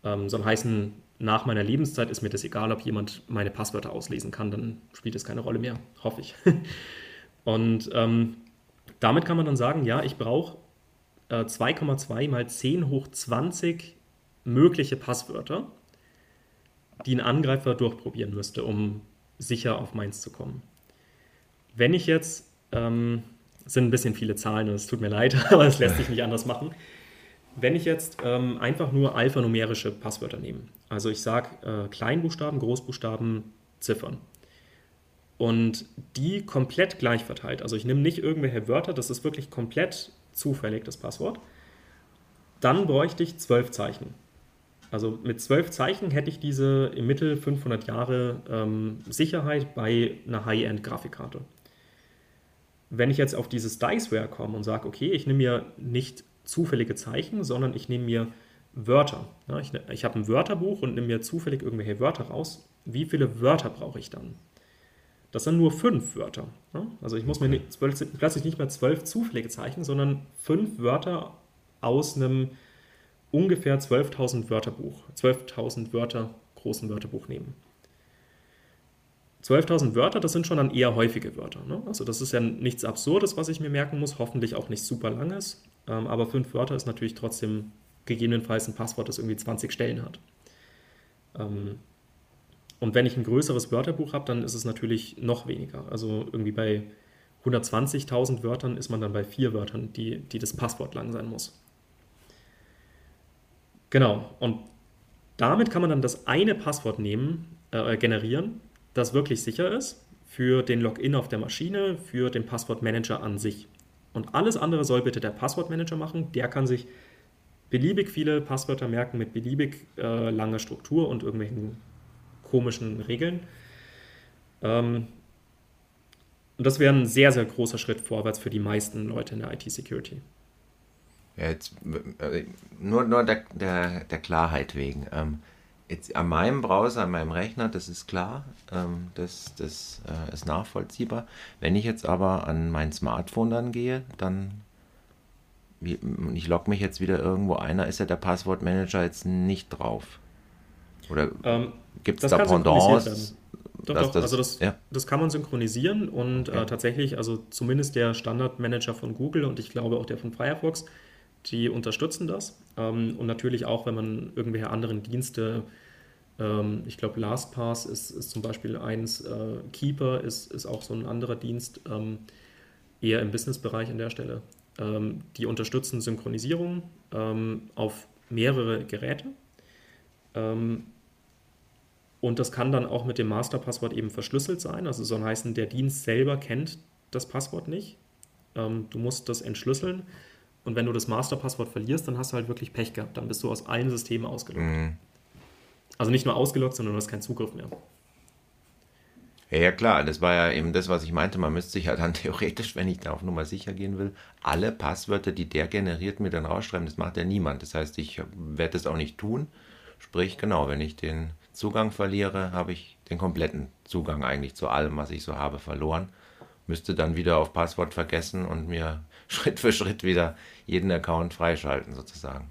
Ähm, soll heißen, nach meiner Lebenszeit ist mir das egal, ob jemand meine Passwörter auslesen kann, dann spielt es keine Rolle mehr, hoffe ich. Und ähm, damit kann man dann sagen, ja, ich brauche 2,2 mal 10 hoch 20 mögliche Passwörter, die ein Angreifer durchprobieren müsste, um sicher auf meins zu kommen. Wenn ich jetzt, ähm, sind ein bisschen viele Zahlen, es tut mir leid, aber es lässt sich nicht anders machen. Wenn ich jetzt ähm, einfach nur alphanumerische Passwörter nehme, also ich sage äh, Kleinbuchstaben, Großbuchstaben, Ziffern, und die komplett gleich verteilt, also ich nehme nicht irgendwelche Wörter, das ist wirklich komplett zufällig das Passwort, dann bräuchte ich zwölf Zeichen. Also mit zwölf Zeichen hätte ich diese im Mittel 500 Jahre ähm, Sicherheit bei einer High-End-Grafikkarte. Wenn ich jetzt auf dieses Diceware komme und sage, okay, ich nehme mir nicht zufällige Zeichen, sondern ich nehme mir Wörter. Ja, ich, ich habe ein Wörterbuch und nehme mir zufällig irgendwelche Wörter raus. Wie viele Wörter brauche ich dann? Das sind nur fünf Wörter. Also ich muss mir nicht, plötzlich nicht mehr zwölf zufällige Zeichen, sondern fünf Wörter aus einem ungefähr 12.000 Wörterbuch, 12.000 Wörter großen Wörterbuch nehmen. 12.000 Wörter, das sind schon dann eher häufige Wörter. Ne? Also das ist ja nichts Absurdes, was ich mir merken muss, hoffentlich auch nicht super langes. Ähm, aber fünf Wörter ist natürlich trotzdem gegebenenfalls ein Passwort, das irgendwie 20 Stellen hat. Ähm, und wenn ich ein größeres Wörterbuch habe, dann ist es natürlich noch weniger. Also irgendwie bei 120.000 Wörtern ist man dann bei vier Wörtern, die, die das Passwort lang sein muss. Genau, und damit kann man dann das eine Passwort nehmen, äh, generieren, das wirklich sicher ist für den Login auf der Maschine, für den Passwortmanager an sich. Und alles andere soll bitte der Passwortmanager machen. Der kann sich beliebig viele Passwörter merken mit beliebig äh, langer Struktur und irgendwelchen komischen Regeln. Ähm, und das wäre ein sehr, sehr großer Schritt vorwärts für die meisten Leute in der IT-Security. Ja, jetzt, äh, nur nur der, der, der Klarheit wegen. Ähm, jetzt an meinem Browser, an meinem Rechner, das ist klar, ähm, das, das äh, ist nachvollziehbar. Wenn ich jetzt aber an mein Smartphone dann gehe, dann wie, ich logge mich jetzt wieder irgendwo ein, da ist ja der Passwortmanager jetzt nicht drauf. Oder ähm, gibt es da Pendants? Doch, doch, das, also das, ja. das kann man synchronisieren und okay. äh, tatsächlich, also zumindest der Standardmanager von Google und ich glaube auch der von Firefox, die unterstützen das. Ähm, und natürlich auch, wenn man irgendwelche anderen Dienste, ähm, ich glaube LastPass ist, ist zum Beispiel eins, äh, Keeper ist, ist auch so ein anderer Dienst, ähm, eher im Businessbereich an der Stelle. Ähm, die unterstützen Synchronisierung ähm, auf mehrere Geräte. Ähm, und das kann dann auch mit dem Masterpasswort eben verschlüsselt sein. Also soll heißen, der Dienst selber kennt das Passwort nicht. du musst das entschlüsseln und wenn du das Masterpasswort verlierst, dann hast du halt wirklich Pech gehabt. Dann bist du aus allen Systemen ausgeloggt. Mhm. Also nicht nur ausgeloggt, sondern du hast keinen Zugriff mehr. Ja, ja, klar, das war ja eben das, was ich meinte. Man müsste sich ja dann theoretisch, wenn ich da auf Nummer sicher gehen will, alle Passwörter, die der generiert, mir dann rausschreiben. Das macht ja niemand. Das heißt, ich werde das auch nicht tun. Sprich, genau, wenn ich den Zugang verliere, habe ich den kompletten Zugang eigentlich zu allem, was ich so habe, verloren. Müsste dann wieder auf Passwort vergessen und mir Schritt für Schritt wieder jeden Account freischalten sozusagen.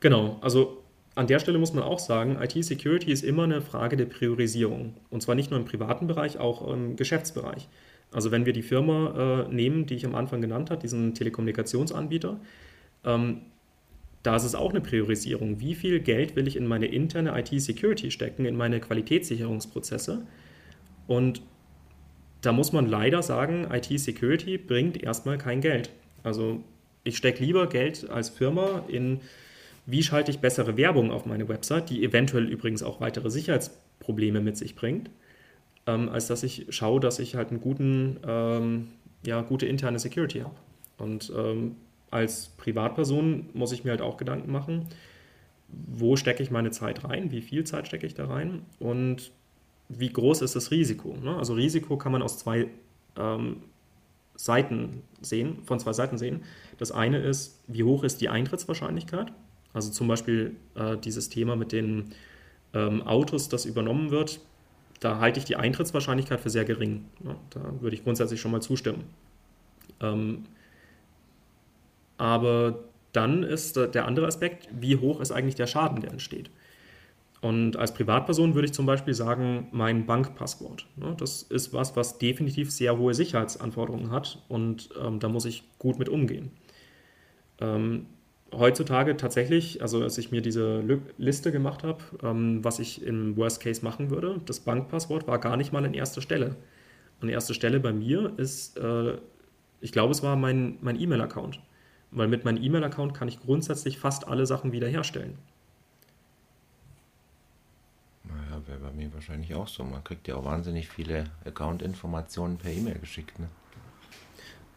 Genau, also an der Stelle muss man auch sagen, IT-Security ist immer eine Frage der Priorisierung. Und zwar nicht nur im privaten Bereich, auch im Geschäftsbereich. Also wenn wir die Firma äh, nehmen, die ich am Anfang genannt habe, diesen Telekommunikationsanbieter, ähm, da ist es auch eine Priorisierung. Wie viel Geld will ich in meine interne IT-Security stecken, in meine Qualitätssicherungsprozesse? Und da muss man leider sagen, IT-Security bringt erstmal kein Geld. Also ich stecke lieber Geld als Firma in, wie schalte ich bessere Werbung auf meine Website, die eventuell übrigens auch weitere Sicherheitsprobleme mit sich bringt, ähm, als dass ich schaue, dass ich halt einen guten, ähm, ja, gute interne Security habe. Und ähm, als Privatperson muss ich mir halt auch Gedanken machen, wo stecke ich meine Zeit rein, wie viel Zeit stecke ich da rein und wie groß ist das Risiko. Ne? Also Risiko kann man aus zwei ähm, Seiten sehen, von zwei Seiten sehen. Das eine ist, wie hoch ist die Eintrittswahrscheinlichkeit? Also zum Beispiel äh, dieses Thema mit den ähm, Autos, das übernommen wird, da halte ich die Eintrittswahrscheinlichkeit für sehr gering. Ne? Da würde ich grundsätzlich schon mal zustimmen. Ähm, aber dann ist der andere Aspekt, wie hoch ist eigentlich der Schaden, der entsteht. Und als Privatperson würde ich zum Beispiel sagen, mein Bankpasswort. Ne, das ist was, was definitiv sehr hohe Sicherheitsanforderungen hat und ähm, da muss ich gut mit umgehen. Ähm, heutzutage tatsächlich, also als ich mir diese Liste gemacht habe, ähm, was ich im Worst Case machen würde, das Bankpasswort war gar nicht mal an erster Stelle. An erster Stelle bei mir ist, äh, ich glaube, es war mein, mein E-Mail-Account. Weil mit meinem E-Mail-Account kann ich grundsätzlich fast alle Sachen wiederherstellen. Naja, wäre bei mir wahrscheinlich auch so. Man kriegt ja auch wahnsinnig viele Account-Informationen per E-Mail geschickt. Ne?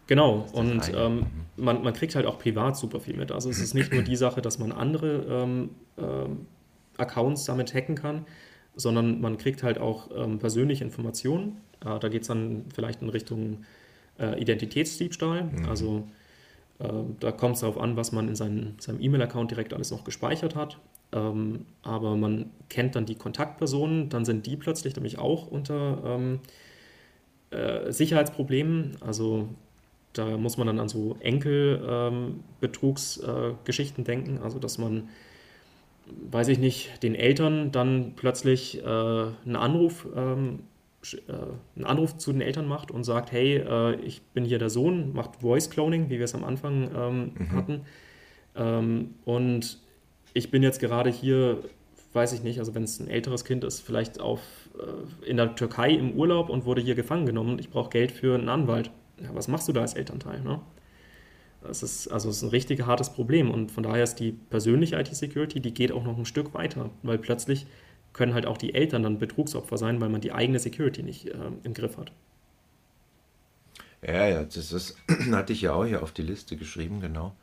Genau, und ähm, mhm. man, man kriegt halt auch privat super viel mit. Also es ist nicht nur die Sache, dass man andere ähm, ähm, Accounts damit hacken kann, sondern man kriegt halt auch ähm, persönliche Informationen. Äh, da geht es dann vielleicht in Richtung äh, Identitätsdiebstahl. Mhm. Also da kommt es darauf an, was man in seinen, seinem E-Mail-Account direkt alles noch gespeichert hat. Ähm, aber man kennt dann die Kontaktpersonen, dann sind die plötzlich nämlich auch unter ähm, äh, Sicherheitsproblemen. Also da muss man dann an so Enkelbetrugsgeschichten ähm, äh, denken, also dass man, weiß ich nicht, den Eltern dann plötzlich äh, einen Anruf ähm, äh, einen Anruf zu den Eltern macht und sagt, hey, äh, ich bin hier der Sohn, macht Voice Cloning, wie wir es am Anfang ähm, mhm. hatten. Ähm, und ich bin jetzt gerade hier, weiß ich nicht, also wenn es ein älteres Kind ist, vielleicht auf, äh, in der Türkei im Urlaub und wurde hier gefangen genommen. Ich brauche Geld für einen Anwalt ja, was machst du da als Elternteil? Ne? Das ist also das ist ein richtig hartes Problem und von daher ist die persönliche IT-Security, die geht auch noch ein Stück weiter, weil plötzlich können halt auch die Eltern dann Betrugsopfer sein, weil man die eigene Security nicht äh, im Griff hat. Ja, ja, das ist, hatte ich ja auch hier auf die Liste geschrieben, genau.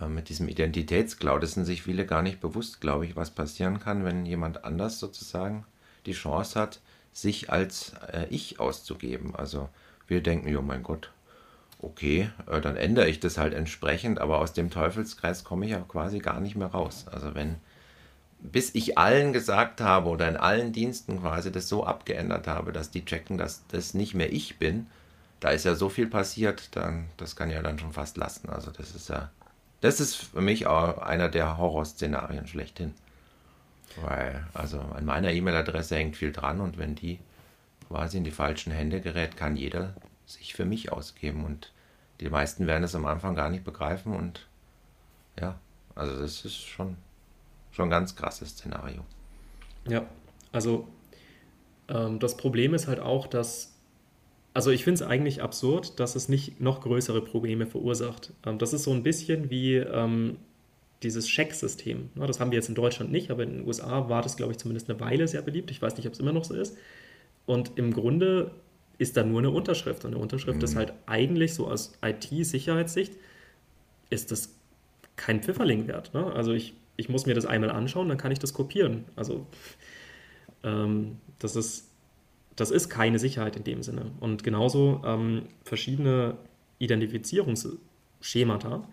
Äh, mit diesem Identitätscloud. Das sind sich viele gar nicht bewusst, glaube ich, was passieren kann, wenn jemand anders sozusagen die Chance hat, sich als äh, Ich auszugeben. Also wir denken, ja mein Gott, okay, äh, dann ändere ich das halt entsprechend, aber aus dem Teufelskreis komme ich ja quasi gar nicht mehr raus. Also wenn, bis ich allen gesagt habe oder in allen Diensten quasi das so abgeändert habe, dass die checken, dass das nicht mehr ich bin, da ist ja so viel passiert, dann, das kann ja dann schon fast lassen. Also das ist ja, das ist für mich auch einer der Horrorszenarien schlechthin. Weil, also an meiner E-Mail-Adresse hängt viel dran und wenn die quasi in die falschen Hände gerät, kann jeder sich für mich ausgeben. Und die meisten werden es am Anfang gar nicht begreifen. Und ja, also das ist schon, schon ein ganz krasses Szenario. Ja, also ähm, das Problem ist halt auch, dass, also ich finde es eigentlich absurd, dass es nicht noch größere Probleme verursacht. Ähm, das ist so ein bisschen wie ähm, dieses Checksystem. Ne, das haben wir jetzt in Deutschland nicht, aber in den USA war das, glaube ich, zumindest eine Weile sehr beliebt. Ich weiß nicht, ob es immer noch so ist. Und im Grunde ist da nur eine Unterschrift. Und eine Unterschrift mhm. ist halt eigentlich so aus IT-Sicherheitssicht, ist das kein Pfifferling wert. Ne? Also ich, ich muss mir das einmal anschauen, dann kann ich das kopieren. Also ähm, das, ist, das ist keine Sicherheit in dem Sinne. Und genauso ähm, verschiedene Identifizierungsschemata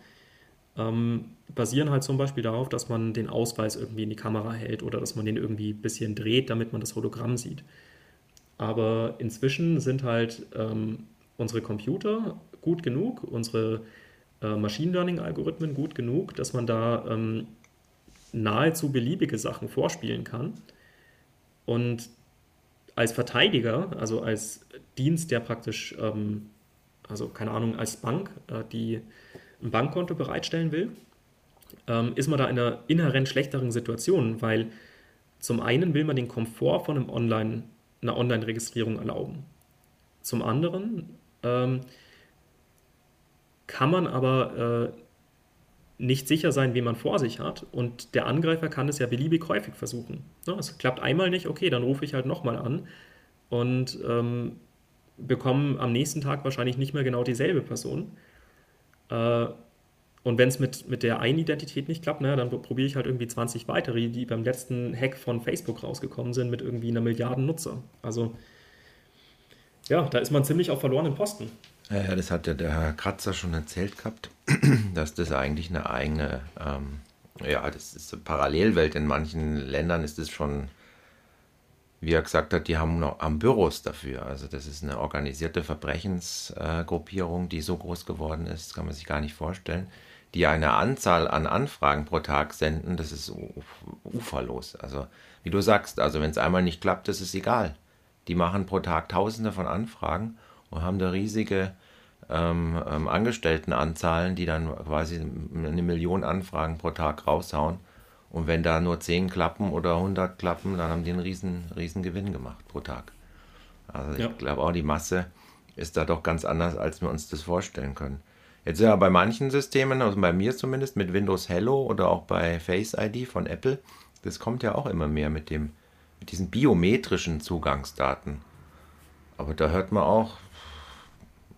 ähm, basieren halt zum Beispiel darauf, dass man den Ausweis irgendwie in die Kamera hält oder dass man den irgendwie ein bisschen dreht, damit man das Hologramm sieht. Aber inzwischen sind halt ähm, unsere Computer gut genug, unsere äh, Machine Learning-Algorithmen gut genug, dass man da ähm, nahezu beliebige Sachen vorspielen kann. Und als Verteidiger, also als Dienst, der praktisch, ähm, also keine Ahnung, als Bank, äh, die ein Bankkonto bereitstellen will, ähm, ist man da in einer inhärent schlechteren Situation, weil zum einen will man den Komfort von einem Online- eine Online-Registrierung erlauben. Zum anderen ähm, kann man aber äh, nicht sicher sein, wen man vor sich hat. Und der Angreifer kann es ja beliebig häufig versuchen. Ja, es klappt einmal nicht, okay, dann rufe ich halt nochmal an und ähm, bekomme am nächsten Tag wahrscheinlich nicht mehr genau dieselbe Person. Äh, und wenn es mit, mit der einen Identität nicht klappt, naja, dann probiere ich halt irgendwie 20 weitere, die beim letzten Hack von Facebook rausgekommen sind mit irgendwie einer Milliarden Nutzer. Also ja, da ist man ziemlich auf verlorenen Posten. Ja, das hat ja der Herr Kratzer schon erzählt gehabt, dass das eigentlich eine eigene, ähm, ja, das ist eine Parallelwelt. In manchen Ländern ist es schon, wie er gesagt hat, die haben noch am Büros dafür. Also das ist eine organisierte Verbrechensgruppierung, die so groß geworden ist, kann man sich gar nicht vorstellen die eine Anzahl an Anfragen pro Tag senden, das ist uferlos. Also, wie du sagst, also wenn es einmal nicht klappt, das ist egal. Die machen pro Tag Tausende von Anfragen und haben da riesige ähm, ähm, Angestelltenanzahlen, die dann quasi eine Million Anfragen pro Tag raushauen. Und wenn da nur 10 klappen oder 100 klappen, dann haben die einen riesen, riesen Gewinn gemacht pro Tag. Also ich ja. glaube auch, die Masse ist da doch ganz anders, als wir uns das vorstellen können. Jetzt ja bei manchen Systemen, also bei mir zumindest, mit Windows Hello oder auch bei Face ID von Apple, das kommt ja auch immer mehr mit dem, mit diesen biometrischen Zugangsdaten. Aber da hört man auch,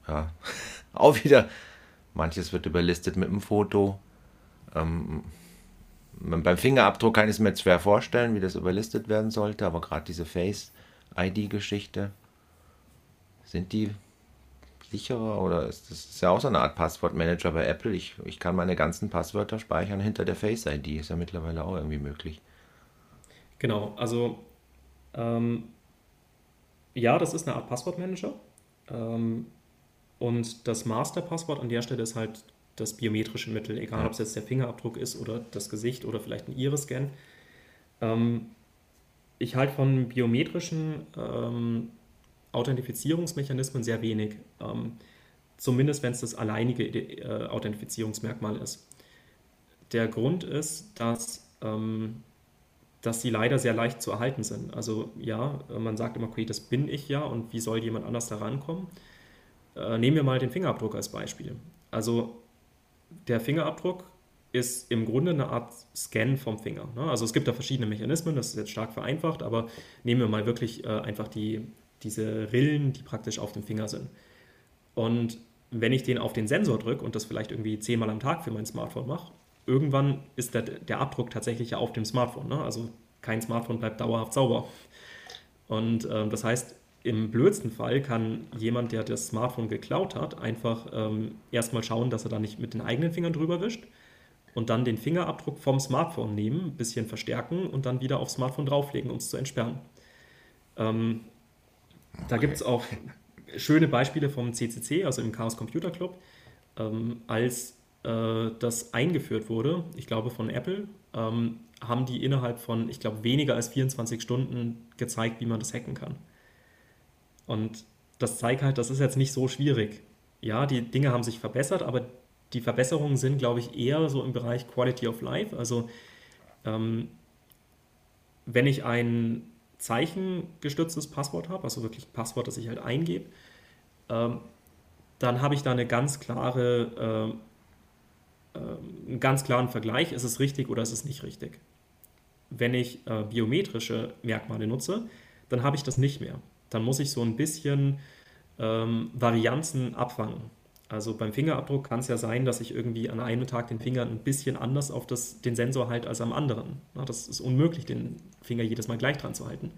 ja, auch wieder, manches wird überlistet mit einem Foto. Ähm, beim Fingerabdruck kann ich es mir jetzt schwer vorstellen, wie das überlistet werden sollte, aber gerade diese Face-ID-Geschichte, sind die sicherer oder ist das ist ja auch so eine Art Passwortmanager bei Apple? Ich, ich kann meine ganzen Passwörter speichern hinter der Face-ID, ist ja mittlerweile auch irgendwie möglich. Genau, also ähm, ja, das ist eine Art Passwortmanager. Ähm, und das Masterpasswort an der Stelle ist halt das biometrische Mittel, egal ob es jetzt der Fingerabdruck ist oder das Gesicht oder vielleicht ein Iris-Scan. Ähm, ich halte von biometrischen ähm, Authentifizierungsmechanismen sehr wenig. Ähm, zumindest wenn es das alleinige äh, Authentifizierungsmerkmal ist. Der Grund ist, dass, ähm, dass sie leider sehr leicht zu erhalten sind. Also ja, man sagt immer, okay, das bin ich ja und wie soll jemand anders da rankommen? Äh, nehmen wir mal den Fingerabdruck als Beispiel. Also der Fingerabdruck ist im Grunde eine Art Scan vom Finger. Ne? Also es gibt da verschiedene Mechanismen, das ist jetzt stark vereinfacht, aber nehmen wir mal wirklich äh, einfach die, diese Rillen, die praktisch auf dem Finger sind. Und wenn ich den auf den Sensor drücke und das vielleicht irgendwie zehnmal am Tag für mein Smartphone mache, irgendwann ist der, der Abdruck tatsächlich ja auf dem Smartphone. Ne? Also kein Smartphone bleibt dauerhaft sauber. Und äh, das heißt, im blödsten Fall kann jemand, der das Smartphone geklaut hat, einfach ähm, erstmal schauen, dass er da nicht mit den eigenen Fingern drüber wischt und dann den Fingerabdruck vom Smartphone nehmen, ein bisschen verstärken und dann wieder aufs Smartphone drauflegen, um es zu entsperren. Ähm, okay. Da gibt es auch schöne Beispiele vom CCC, also im Chaos Computer Club, ähm, als äh, das eingeführt wurde, ich glaube von Apple, ähm, haben die innerhalb von, ich glaube, weniger als 24 Stunden gezeigt, wie man das hacken kann. Und das zeigt halt, das ist jetzt nicht so schwierig. Ja, die Dinge haben sich verbessert, aber die Verbesserungen sind, glaube ich, eher so im Bereich Quality of Life. Also ähm, wenn ich ein zeichengestütztes Passwort habe, also wirklich ein Passwort, das ich halt eingebe, ähm, dann habe ich da eine ganz klare, äh, äh, einen ganz klaren Vergleich, ist es richtig oder ist es nicht richtig. Wenn ich äh, biometrische Merkmale nutze, dann habe ich das nicht mehr dann muss ich so ein bisschen ähm, Varianzen abfangen. Also beim Fingerabdruck kann es ja sein, dass ich irgendwie an einem Tag den Finger ein bisschen anders auf das, den Sensor halte als am anderen. Na, das ist unmöglich, den Finger jedes Mal gleich dran zu halten.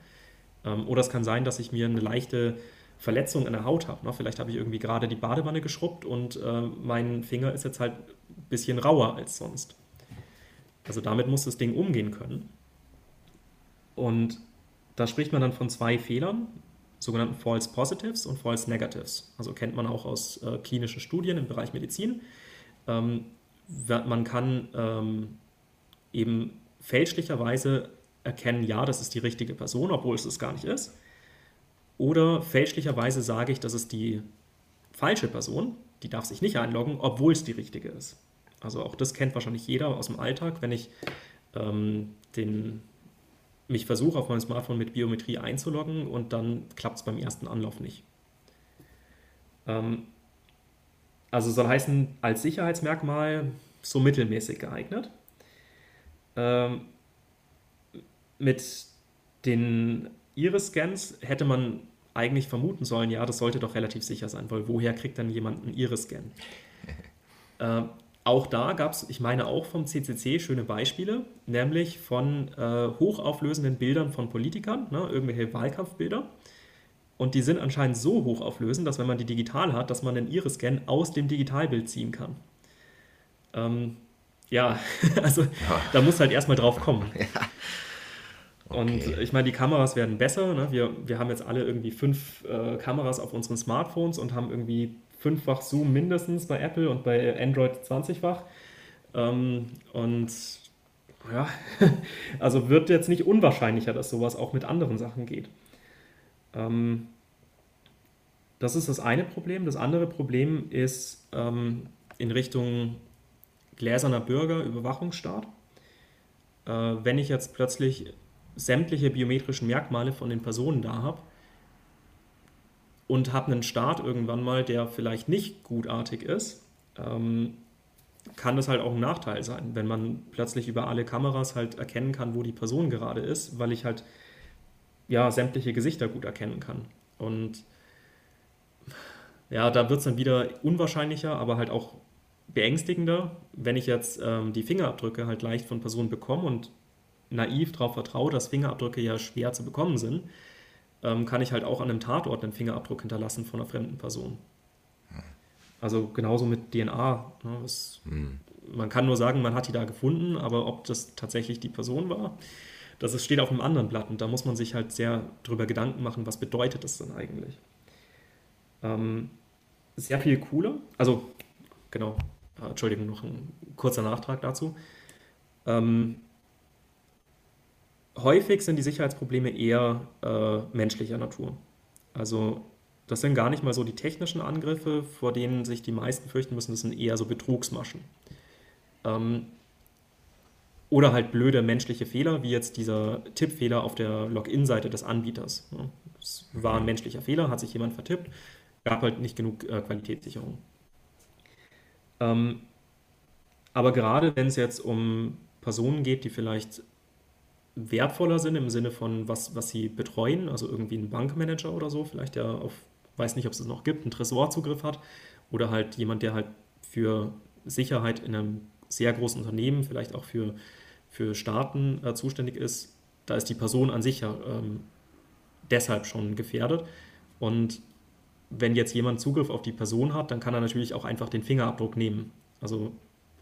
Ähm, oder es kann sein, dass ich mir eine leichte Verletzung in der Haut habe. Vielleicht habe ich irgendwie gerade die Badewanne geschrubbt und äh, mein Finger ist jetzt halt ein bisschen rauer als sonst. Also damit muss das Ding umgehen können. Und da spricht man dann von zwei Fehlern sogenannten False Positives und False Negatives. Also kennt man auch aus äh, klinischen Studien im Bereich Medizin. Ähm, man kann ähm, eben fälschlicherweise erkennen, ja, das ist die richtige Person, obwohl es es gar nicht ist. Oder fälschlicherweise sage ich, das ist die falsche Person, die darf sich nicht einloggen, obwohl es die richtige ist. Also auch das kennt wahrscheinlich jeder aus dem Alltag, wenn ich ähm, den mich versuche, auf meinem Smartphone mit Biometrie einzuloggen und dann klappt es beim ersten Anlauf nicht. Ähm, also soll heißen, als Sicherheitsmerkmal so mittelmäßig geeignet. Ähm, mit den Iris-Scans hätte man eigentlich vermuten sollen, ja, das sollte doch relativ sicher sein, weil woher kriegt dann jemand einen Iris-Scan? äh, auch da gab es, ich meine auch vom CCC, schöne Beispiele, nämlich von äh, hochauflösenden Bildern von Politikern, ne, irgendwelche Wahlkampfbilder. Und die sind anscheinend so hochauflösend, dass wenn man die digital hat, dass man den Iris-Scan aus dem Digitalbild ziehen kann. Ähm, ja, also ja. da muss halt erstmal drauf kommen. Ja. Okay. Und ich meine, die Kameras werden besser. Ne? Wir, wir haben jetzt alle irgendwie fünf äh, Kameras auf unseren Smartphones und haben irgendwie fünffach Zoom mindestens bei Apple und bei Android 20-fach. Ähm, und ja, also wird jetzt nicht unwahrscheinlicher, dass sowas auch mit anderen Sachen geht. Ähm, das ist das eine Problem. Das andere Problem ist ähm, in Richtung gläserner Bürger, Überwachungsstaat. Äh, wenn ich jetzt plötzlich sämtliche biometrischen Merkmale von den Personen da habe und habe einen Staat irgendwann mal, der vielleicht nicht gutartig ist, ähm, kann das halt auch ein Nachteil sein, wenn man plötzlich über alle Kameras halt erkennen kann, wo die Person gerade ist, weil ich halt ja sämtliche Gesichter gut erkennen kann. Und ja, da wird es dann wieder unwahrscheinlicher, aber halt auch beängstigender, wenn ich jetzt ähm, die Fingerabdrücke halt leicht von Personen bekomme und naiv darauf vertraue, dass Fingerabdrücke ja schwer zu bekommen sind, ähm, kann ich halt auch an einem Tatort einen Fingerabdruck hinterlassen von einer fremden Person. Also genauso mit DNA. Ne, es, hm. Man kann nur sagen, man hat die da gefunden, aber ob das tatsächlich die Person war, das steht auf einem anderen Blatt und da muss man sich halt sehr drüber Gedanken machen, was bedeutet das denn eigentlich. Ähm, sehr viel cooler, also genau, äh, Entschuldigung, noch ein kurzer Nachtrag dazu. Ähm, häufig sind die Sicherheitsprobleme eher äh, menschlicher Natur. Also das sind gar nicht mal so die technischen Angriffe, vor denen sich die meisten fürchten müssen, das sind eher so Betrugsmaschen. Ähm, oder halt blöde menschliche Fehler, wie jetzt dieser Tippfehler auf der Login-Seite des Anbieters. Es war ein menschlicher Fehler, hat sich jemand vertippt, gab halt nicht genug äh, Qualitätssicherung. Ähm, aber gerade wenn es jetzt um Personen geht, die vielleicht wertvoller sind im Sinne von was, was sie betreuen, also irgendwie ein Bankmanager oder so, vielleicht der auf weiß nicht, ob es es noch gibt, einen Tresorzugriff hat oder halt jemand, der halt für Sicherheit in einem sehr großen Unternehmen, vielleicht auch für, für Staaten äh, zuständig ist, da ist die Person an sich ja ähm, deshalb schon gefährdet. Und wenn jetzt jemand Zugriff auf die Person hat, dann kann er natürlich auch einfach den Fingerabdruck nehmen. Also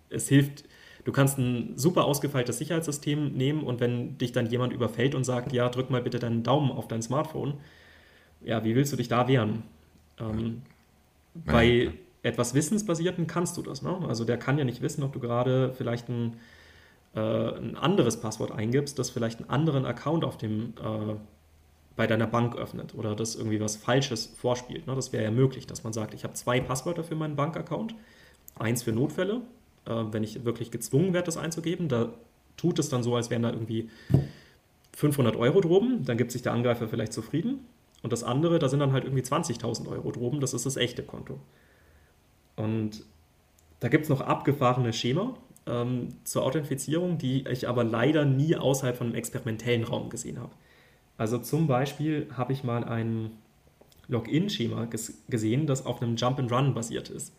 es hilft, du kannst ein super ausgefeiltes Sicherheitssystem nehmen und wenn dich dann jemand überfällt und sagt, ja, drück mal bitte deinen Daumen auf dein Smartphone, ja, wie willst du dich da wehren? Ähm, ja. Bei etwas Wissensbasierten kannst du das. Ne? Also der kann ja nicht wissen, ob du gerade vielleicht ein, äh, ein anderes Passwort eingibst, das vielleicht einen anderen Account auf dem, äh, bei deiner Bank öffnet oder das irgendwie was Falsches vorspielt. Ne? Das wäre ja möglich, dass man sagt, ich habe zwei Passwörter für meinen Bankaccount. Eins für Notfälle, äh, wenn ich wirklich gezwungen werde, das einzugeben. Da tut es dann so, als wären da irgendwie 500 Euro droben. Dann gibt sich der Angreifer vielleicht zufrieden. Und das andere, da sind dann halt irgendwie 20.000 Euro droben, das ist das echte Konto. Und da gibt es noch abgefahrene Schema ähm, zur Authentifizierung, die ich aber leider nie außerhalb von einem experimentellen Raum gesehen habe. Also zum Beispiel habe ich mal ein Login-Schema ges gesehen, das auf einem Jump and Run basiert ist.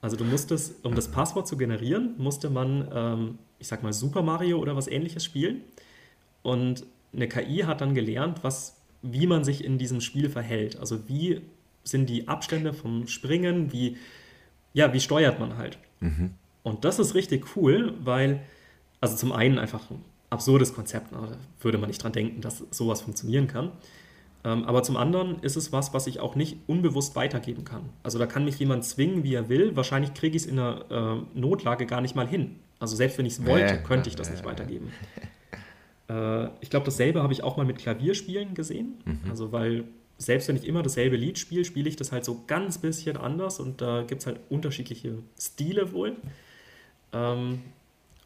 Also du musstest, um das Passwort zu generieren, musste man, ähm, ich sag mal, Super Mario oder was ähnliches spielen. Und eine KI hat dann gelernt, was wie man sich in diesem Spiel verhält. Also wie sind die Abstände vom Springen, wie, ja, wie steuert man halt. Mhm. Und das ist richtig cool, weil, also zum einen einfach ein absurdes Konzept, ne? da würde man nicht dran denken, dass sowas funktionieren kann. Ähm, aber zum anderen ist es was, was ich auch nicht unbewusst weitergeben kann. Also da kann mich jemand zwingen, wie er will. Wahrscheinlich kriege ich es in einer äh, Notlage gar nicht mal hin. Also selbst wenn ich es wollte, äh, könnte ich das äh, nicht weitergeben. Ich glaube, dasselbe habe ich auch mal mit Klavierspielen gesehen. Mhm. Also, weil selbst wenn ich immer dasselbe Lied spiele, spiele ich das halt so ganz bisschen anders und da gibt es halt unterschiedliche Stile wohl. Ähm,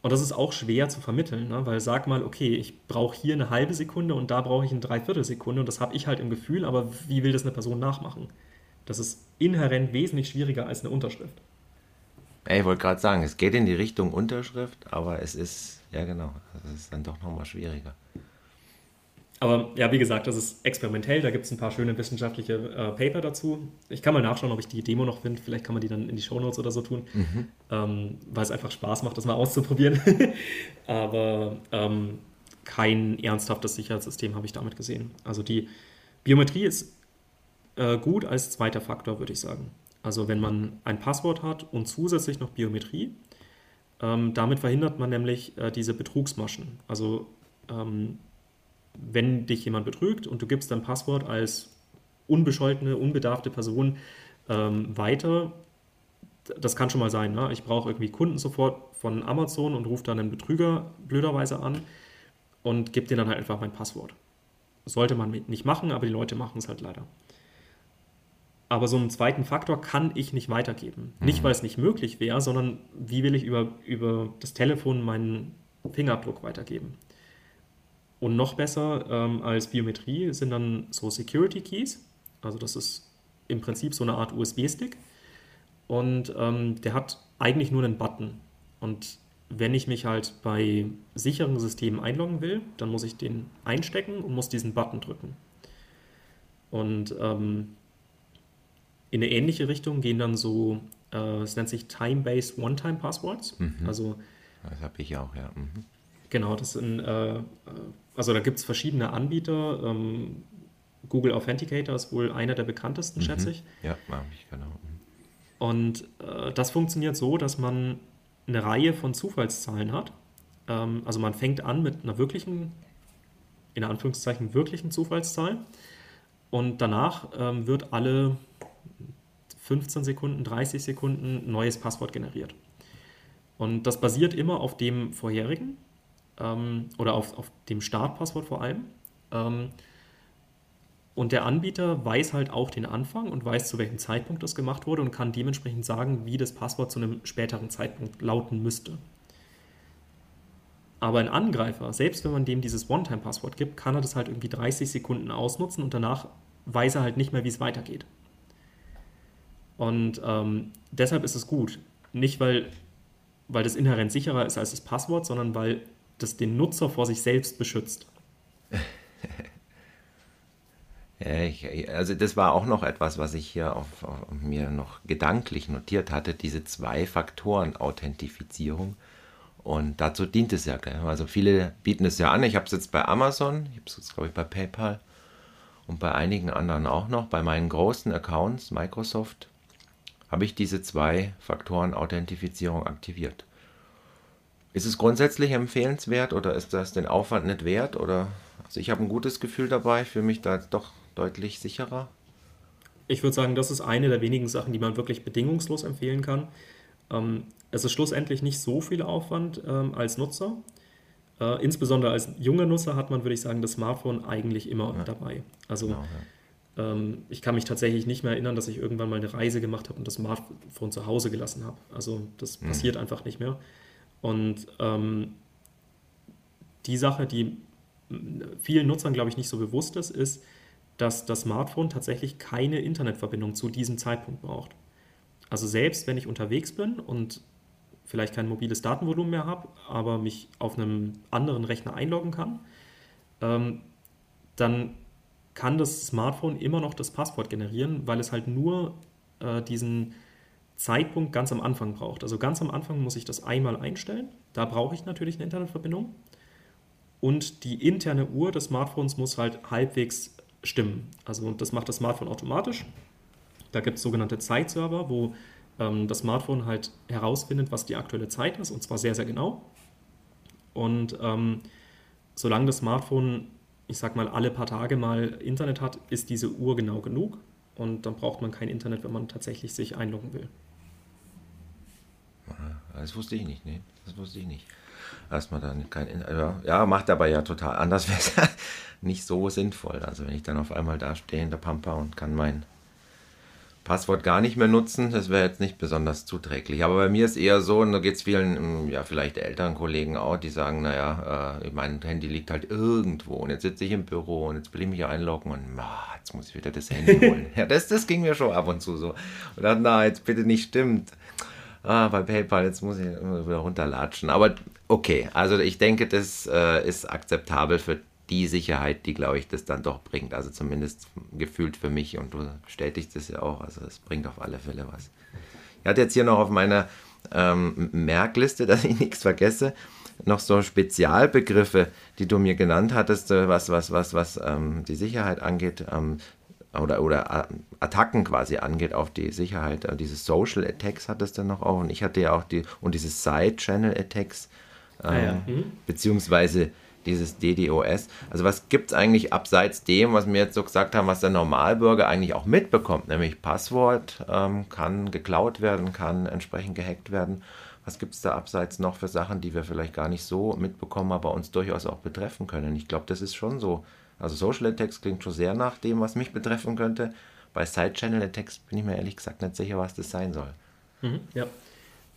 und das ist auch schwer zu vermitteln, ne? weil sag mal, okay, ich brauche hier eine halbe Sekunde und da brauche ich eine Dreiviertelsekunde und das habe ich halt im Gefühl, aber wie will das eine Person nachmachen? Das ist inhärent wesentlich schwieriger als eine Unterschrift. Ich wollte gerade sagen, es geht in die Richtung Unterschrift, aber es ist ja, genau. Das ist dann doch nochmal schwieriger. Aber ja, wie gesagt, das ist experimentell. Da gibt es ein paar schöne wissenschaftliche äh, Paper dazu. Ich kann mal nachschauen, ob ich die Demo noch finde. Vielleicht kann man die dann in die Shownotes oder so tun, mhm. ähm, weil es einfach Spaß macht, das mal auszuprobieren. Aber ähm, kein ernsthaftes Sicherheitssystem habe ich damit gesehen. Also die Biometrie ist äh, gut als zweiter Faktor, würde ich sagen. Also wenn man ein Passwort hat und zusätzlich noch Biometrie, ähm, damit verhindert man nämlich äh, diese Betrugsmaschen. Also ähm, wenn dich jemand betrügt und du gibst dein Passwort als unbescholtene, unbedarfte Person ähm, weiter, das kann schon mal sein. Ne? Ich brauche irgendwie Kundensupport von Amazon und rufe dann einen Betrüger blöderweise an und gebe denen dann halt einfach mein Passwort. Sollte man nicht machen, aber die Leute machen es halt leider. Aber so einen zweiten Faktor kann ich nicht weitergeben. Mhm. Nicht, weil es nicht möglich wäre, sondern wie will ich über, über das Telefon meinen Fingerabdruck weitergeben? Und noch besser ähm, als Biometrie sind dann so Security Keys. Also das ist im Prinzip so eine Art USB-Stick. Und ähm, der hat eigentlich nur einen Button. Und wenn ich mich halt bei sicheren Systemen einloggen will, dann muss ich den einstecken und muss diesen Button drücken. Und ähm, in eine ähnliche Richtung gehen dann so, äh, es nennt sich Time-Based One-Time-Passwords. Mhm. Also, Das habe ich auch, ja. Mhm. genau, das sind, äh, also da gibt es verschiedene Anbieter. Ähm, Google Authenticator ist wohl einer der bekanntesten, Mhm. schätze ich. Ja, ich, genau. Und äh, das funktioniert so, dass man eine Reihe von Zufallszahlen hat. Ähm, also man fängt an mit einer wirklichen, in Anführungszeichen wirklichen Zufallszahl. Und danach ähm, wird alle 15 Sekunden, 30 Sekunden ein neues Passwort generiert. Und das basiert immer auf dem vorherigen ähm, oder auf, auf dem Startpasswort vor allem. Ähm, und der Anbieter weiß halt auch den Anfang und weiß, zu welchem Zeitpunkt das gemacht wurde und kann dementsprechend sagen, wie das Passwort zu einem späteren Zeitpunkt lauten müsste. Aber ein Angreifer, selbst wenn man dem dieses One-Time-Passwort gibt, kann er das halt irgendwie 30 Sekunden ausnutzen und danach weiß er halt nicht mehr, wie es weitergeht. Und ähm, deshalb ist es gut. Nicht, weil, weil das inhärent sicherer ist als das Passwort, sondern weil das den Nutzer vor sich selbst beschützt. Ja, ich, also das war auch noch etwas, was ich hier auf, auf mir noch gedanklich notiert hatte, diese Zwei-Faktoren-Authentifizierung. Und dazu dient es ja. Gell? Also viele bieten es ja an. Ich habe es jetzt bei Amazon, ich habe es jetzt, glaube ich, bei PayPal und bei einigen anderen auch noch. Bei meinen großen Accounts, Microsoft, habe ich diese Zwei-Faktoren-Authentifizierung aktiviert. Ist es grundsätzlich empfehlenswert oder ist das den Aufwand nicht wert? Oder also ich habe ein gutes Gefühl dabei, fühle mich da doch deutlich sicherer. Ich würde sagen, das ist eine der wenigen Sachen, die man wirklich bedingungslos empfehlen kann. Ähm, es ist schlussendlich nicht so viel Aufwand ähm, als Nutzer. Äh, insbesondere als junger Nutzer hat man, würde ich sagen, das Smartphone eigentlich immer Ja. dabei. Also Genau, ja. ähm, ich kann mich tatsächlich nicht mehr erinnern, dass ich irgendwann mal eine Reise gemacht habe und das Smartphone zu Hause gelassen habe. Also das Mhm. passiert einfach nicht mehr. Und ähm, die Sache, die vielen Nutzern, glaube ich, nicht so bewusst ist, ist, dass das Smartphone tatsächlich keine Internetverbindung zu diesem Zeitpunkt braucht. Also selbst wenn ich unterwegs bin und vielleicht kein mobiles Datenvolumen mehr habe, aber mich auf einem anderen Rechner einloggen kann, ähm, dann kann das Smartphone immer noch das Passwort generieren, weil es halt nur äh, diesen Zeitpunkt ganz am Anfang braucht. Also ganz am Anfang muss ich das einmal einstellen. Da brauche ich natürlich eine Internetverbindung. Und die interne Uhr des Smartphones muss halt halbwegs stimmen. Also das macht das Smartphone automatisch. Da gibt es sogenannte Zeitserver, wo ähm, das Smartphone halt herausfindet, was die aktuelle Zeit ist, und zwar sehr, sehr genau. Und ähm, solange das Smartphone, ich sag mal, alle paar Tage mal Internet hat, ist diese Uhr genau genug. Und dann braucht man kein Internet, wenn man tatsächlich sich einloggen will. Das wusste ich nicht, nee. Das wusste ich nicht. Man dann kein. In- Ja, macht aber ja total anders. Wäre es nicht so sinnvoll. Also, wenn ich dann auf einmal da stehe in der Pampa und kann mein Passwort gar nicht mehr nutzen, das wäre jetzt nicht besonders zuträglich. Aber bei mir ist eher so, und da geht es vielen, ja, vielleicht älteren Kollegen auch, die sagen, naja, äh, mein Handy liegt halt irgendwo und jetzt sitze ich im Büro und jetzt will ich mich einloggen und ah, jetzt muss ich wieder das Handy holen. ja, das, das ging mir schon ab und zu so. Und dann, na, jetzt bitte nicht stimmt ah, bei PayPal, jetzt muss ich wieder runterlatschen. Aber okay, also ich denke, das äh, ist akzeptabel für die Sicherheit, die, glaube ich, das dann doch bringt. Also zumindest gefühlt für mich und du bestätigst es ja auch. Also es bringt auf alle Fälle was. Ich hatte jetzt hier noch auf meiner ähm, Merkliste, dass ich nichts vergesse, noch so Spezialbegriffe, die du mir genannt hattest, äh, was, was, was, was ähm, die Sicherheit angeht. Ähm, oder, oder Attacken quasi angeht auf die Sicherheit. Äh, Diese Social Attacks hattest du noch auch. Und ich hatte ja auch die, und diese Side-Channel Attacks, ähm, Ah ja. Mhm. beziehungsweise dieses DDoS. Also was gibt es eigentlich abseits dem, was wir jetzt so gesagt haben, was der Normalbürger eigentlich auch mitbekommt, nämlich Passwort ähm, kann geklaut werden, kann entsprechend gehackt werden. Was gibt es da abseits noch für Sachen, die wir vielleicht gar nicht so mitbekommen, aber uns durchaus auch betreffen können? Ich glaube, das ist schon so. Also Social Attacks klingt schon sehr nach dem, was mich betreffen könnte. Bei Side-Channel Attacks bin ich mir ehrlich gesagt nicht sicher, was das sein soll. Mhm, ja.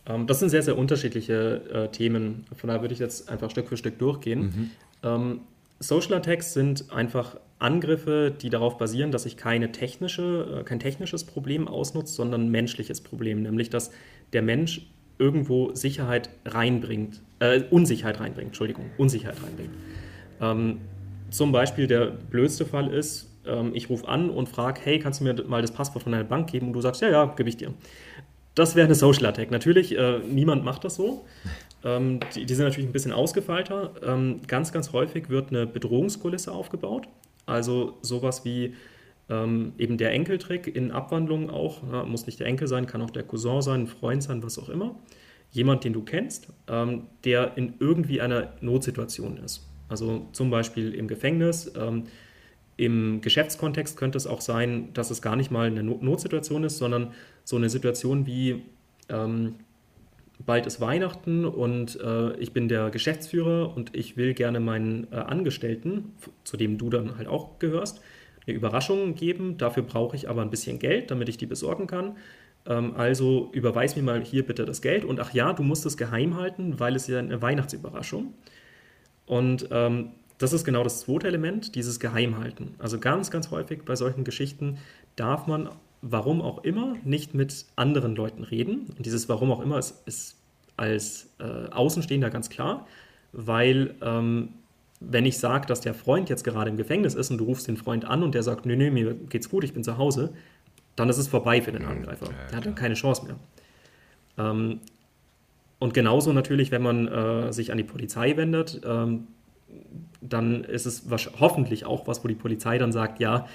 Ähm, das sind sehr, sehr unterschiedliche äh, Themen. Von daher würde ich jetzt einfach Stück für Stück durchgehen. Mhm. Ähm, Social Attacks sind einfach Angriffe, die darauf basieren, dass sich keine technische, äh, kein technisches Problem ausnutzt, sondern ein menschliches Problem, nämlich dass der Mensch irgendwo Sicherheit reinbringt, äh, Unsicherheit reinbringt, Entschuldigung, Unsicherheit reinbringt. Ähm, zum Beispiel der blödste Fall ist, ähm, ich rufe an und frage, hey, kannst du mir mal das Passwort von deiner Bank geben? Und du sagst, ja, ja, gebe ich dir. Das wäre eine Social Attack. Natürlich, äh, niemand macht das so. Ähm, die, die, sind natürlich ein bisschen ausgefeilter. Ähm, ganz, ganz häufig wird eine Bedrohungskulisse aufgebaut. Also sowas wie ähm, eben der Enkeltrick in Abwandlungen auch. Ja, muss nicht der Enkel sein, kann auch der Cousin sein, ein Freund sein, was auch immer. Jemand, den du kennst, ähm, der in irgendwie einer Notsituation ist. Also zum Beispiel im Gefängnis. Ähm, Im Geschäftskontext könnte es auch sein, dass es gar nicht mal eine Notsituation ist, sondern so eine Situation wie ähm, bald ist Weihnachten und äh, ich bin der Geschäftsführer und ich will gerne meinen äh, Angestellten, zu dem du dann halt auch gehörst, eine Überraschung geben. Dafür brauche ich aber ein bisschen Geld, damit ich die besorgen kann. Ähm, also überweis mir mal hier bitte das Geld. Und ach ja, du musst es geheim halten, weil es ja eine Weihnachtsüberraschung. Und ähm, das ist genau das zweite Element, dieses Geheimhalten. Also ganz, ganz häufig bei solchen Geschichten darf man, warum auch immer, nicht mit anderen Leuten reden. Und dieses Warum auch immer ist, ist als äh, Außenstehender ganz klar, weil ähm, wenn ich sage, dass der Freund jetzt gerade im Gefängnis ist und du rufst den Freund an und der sagt, nö, nö, mir geht's gut, ich bin zu Hause, dann ist es vorbei für den Angreifer. Ja, der hat dann keine Chance mehr. Ähm, und genauso natürlich, wenn man äh, sich an die Polizei wendet, ähm, dann ist es hoffentlich auch was, wo die Polizei dann sagt, ja,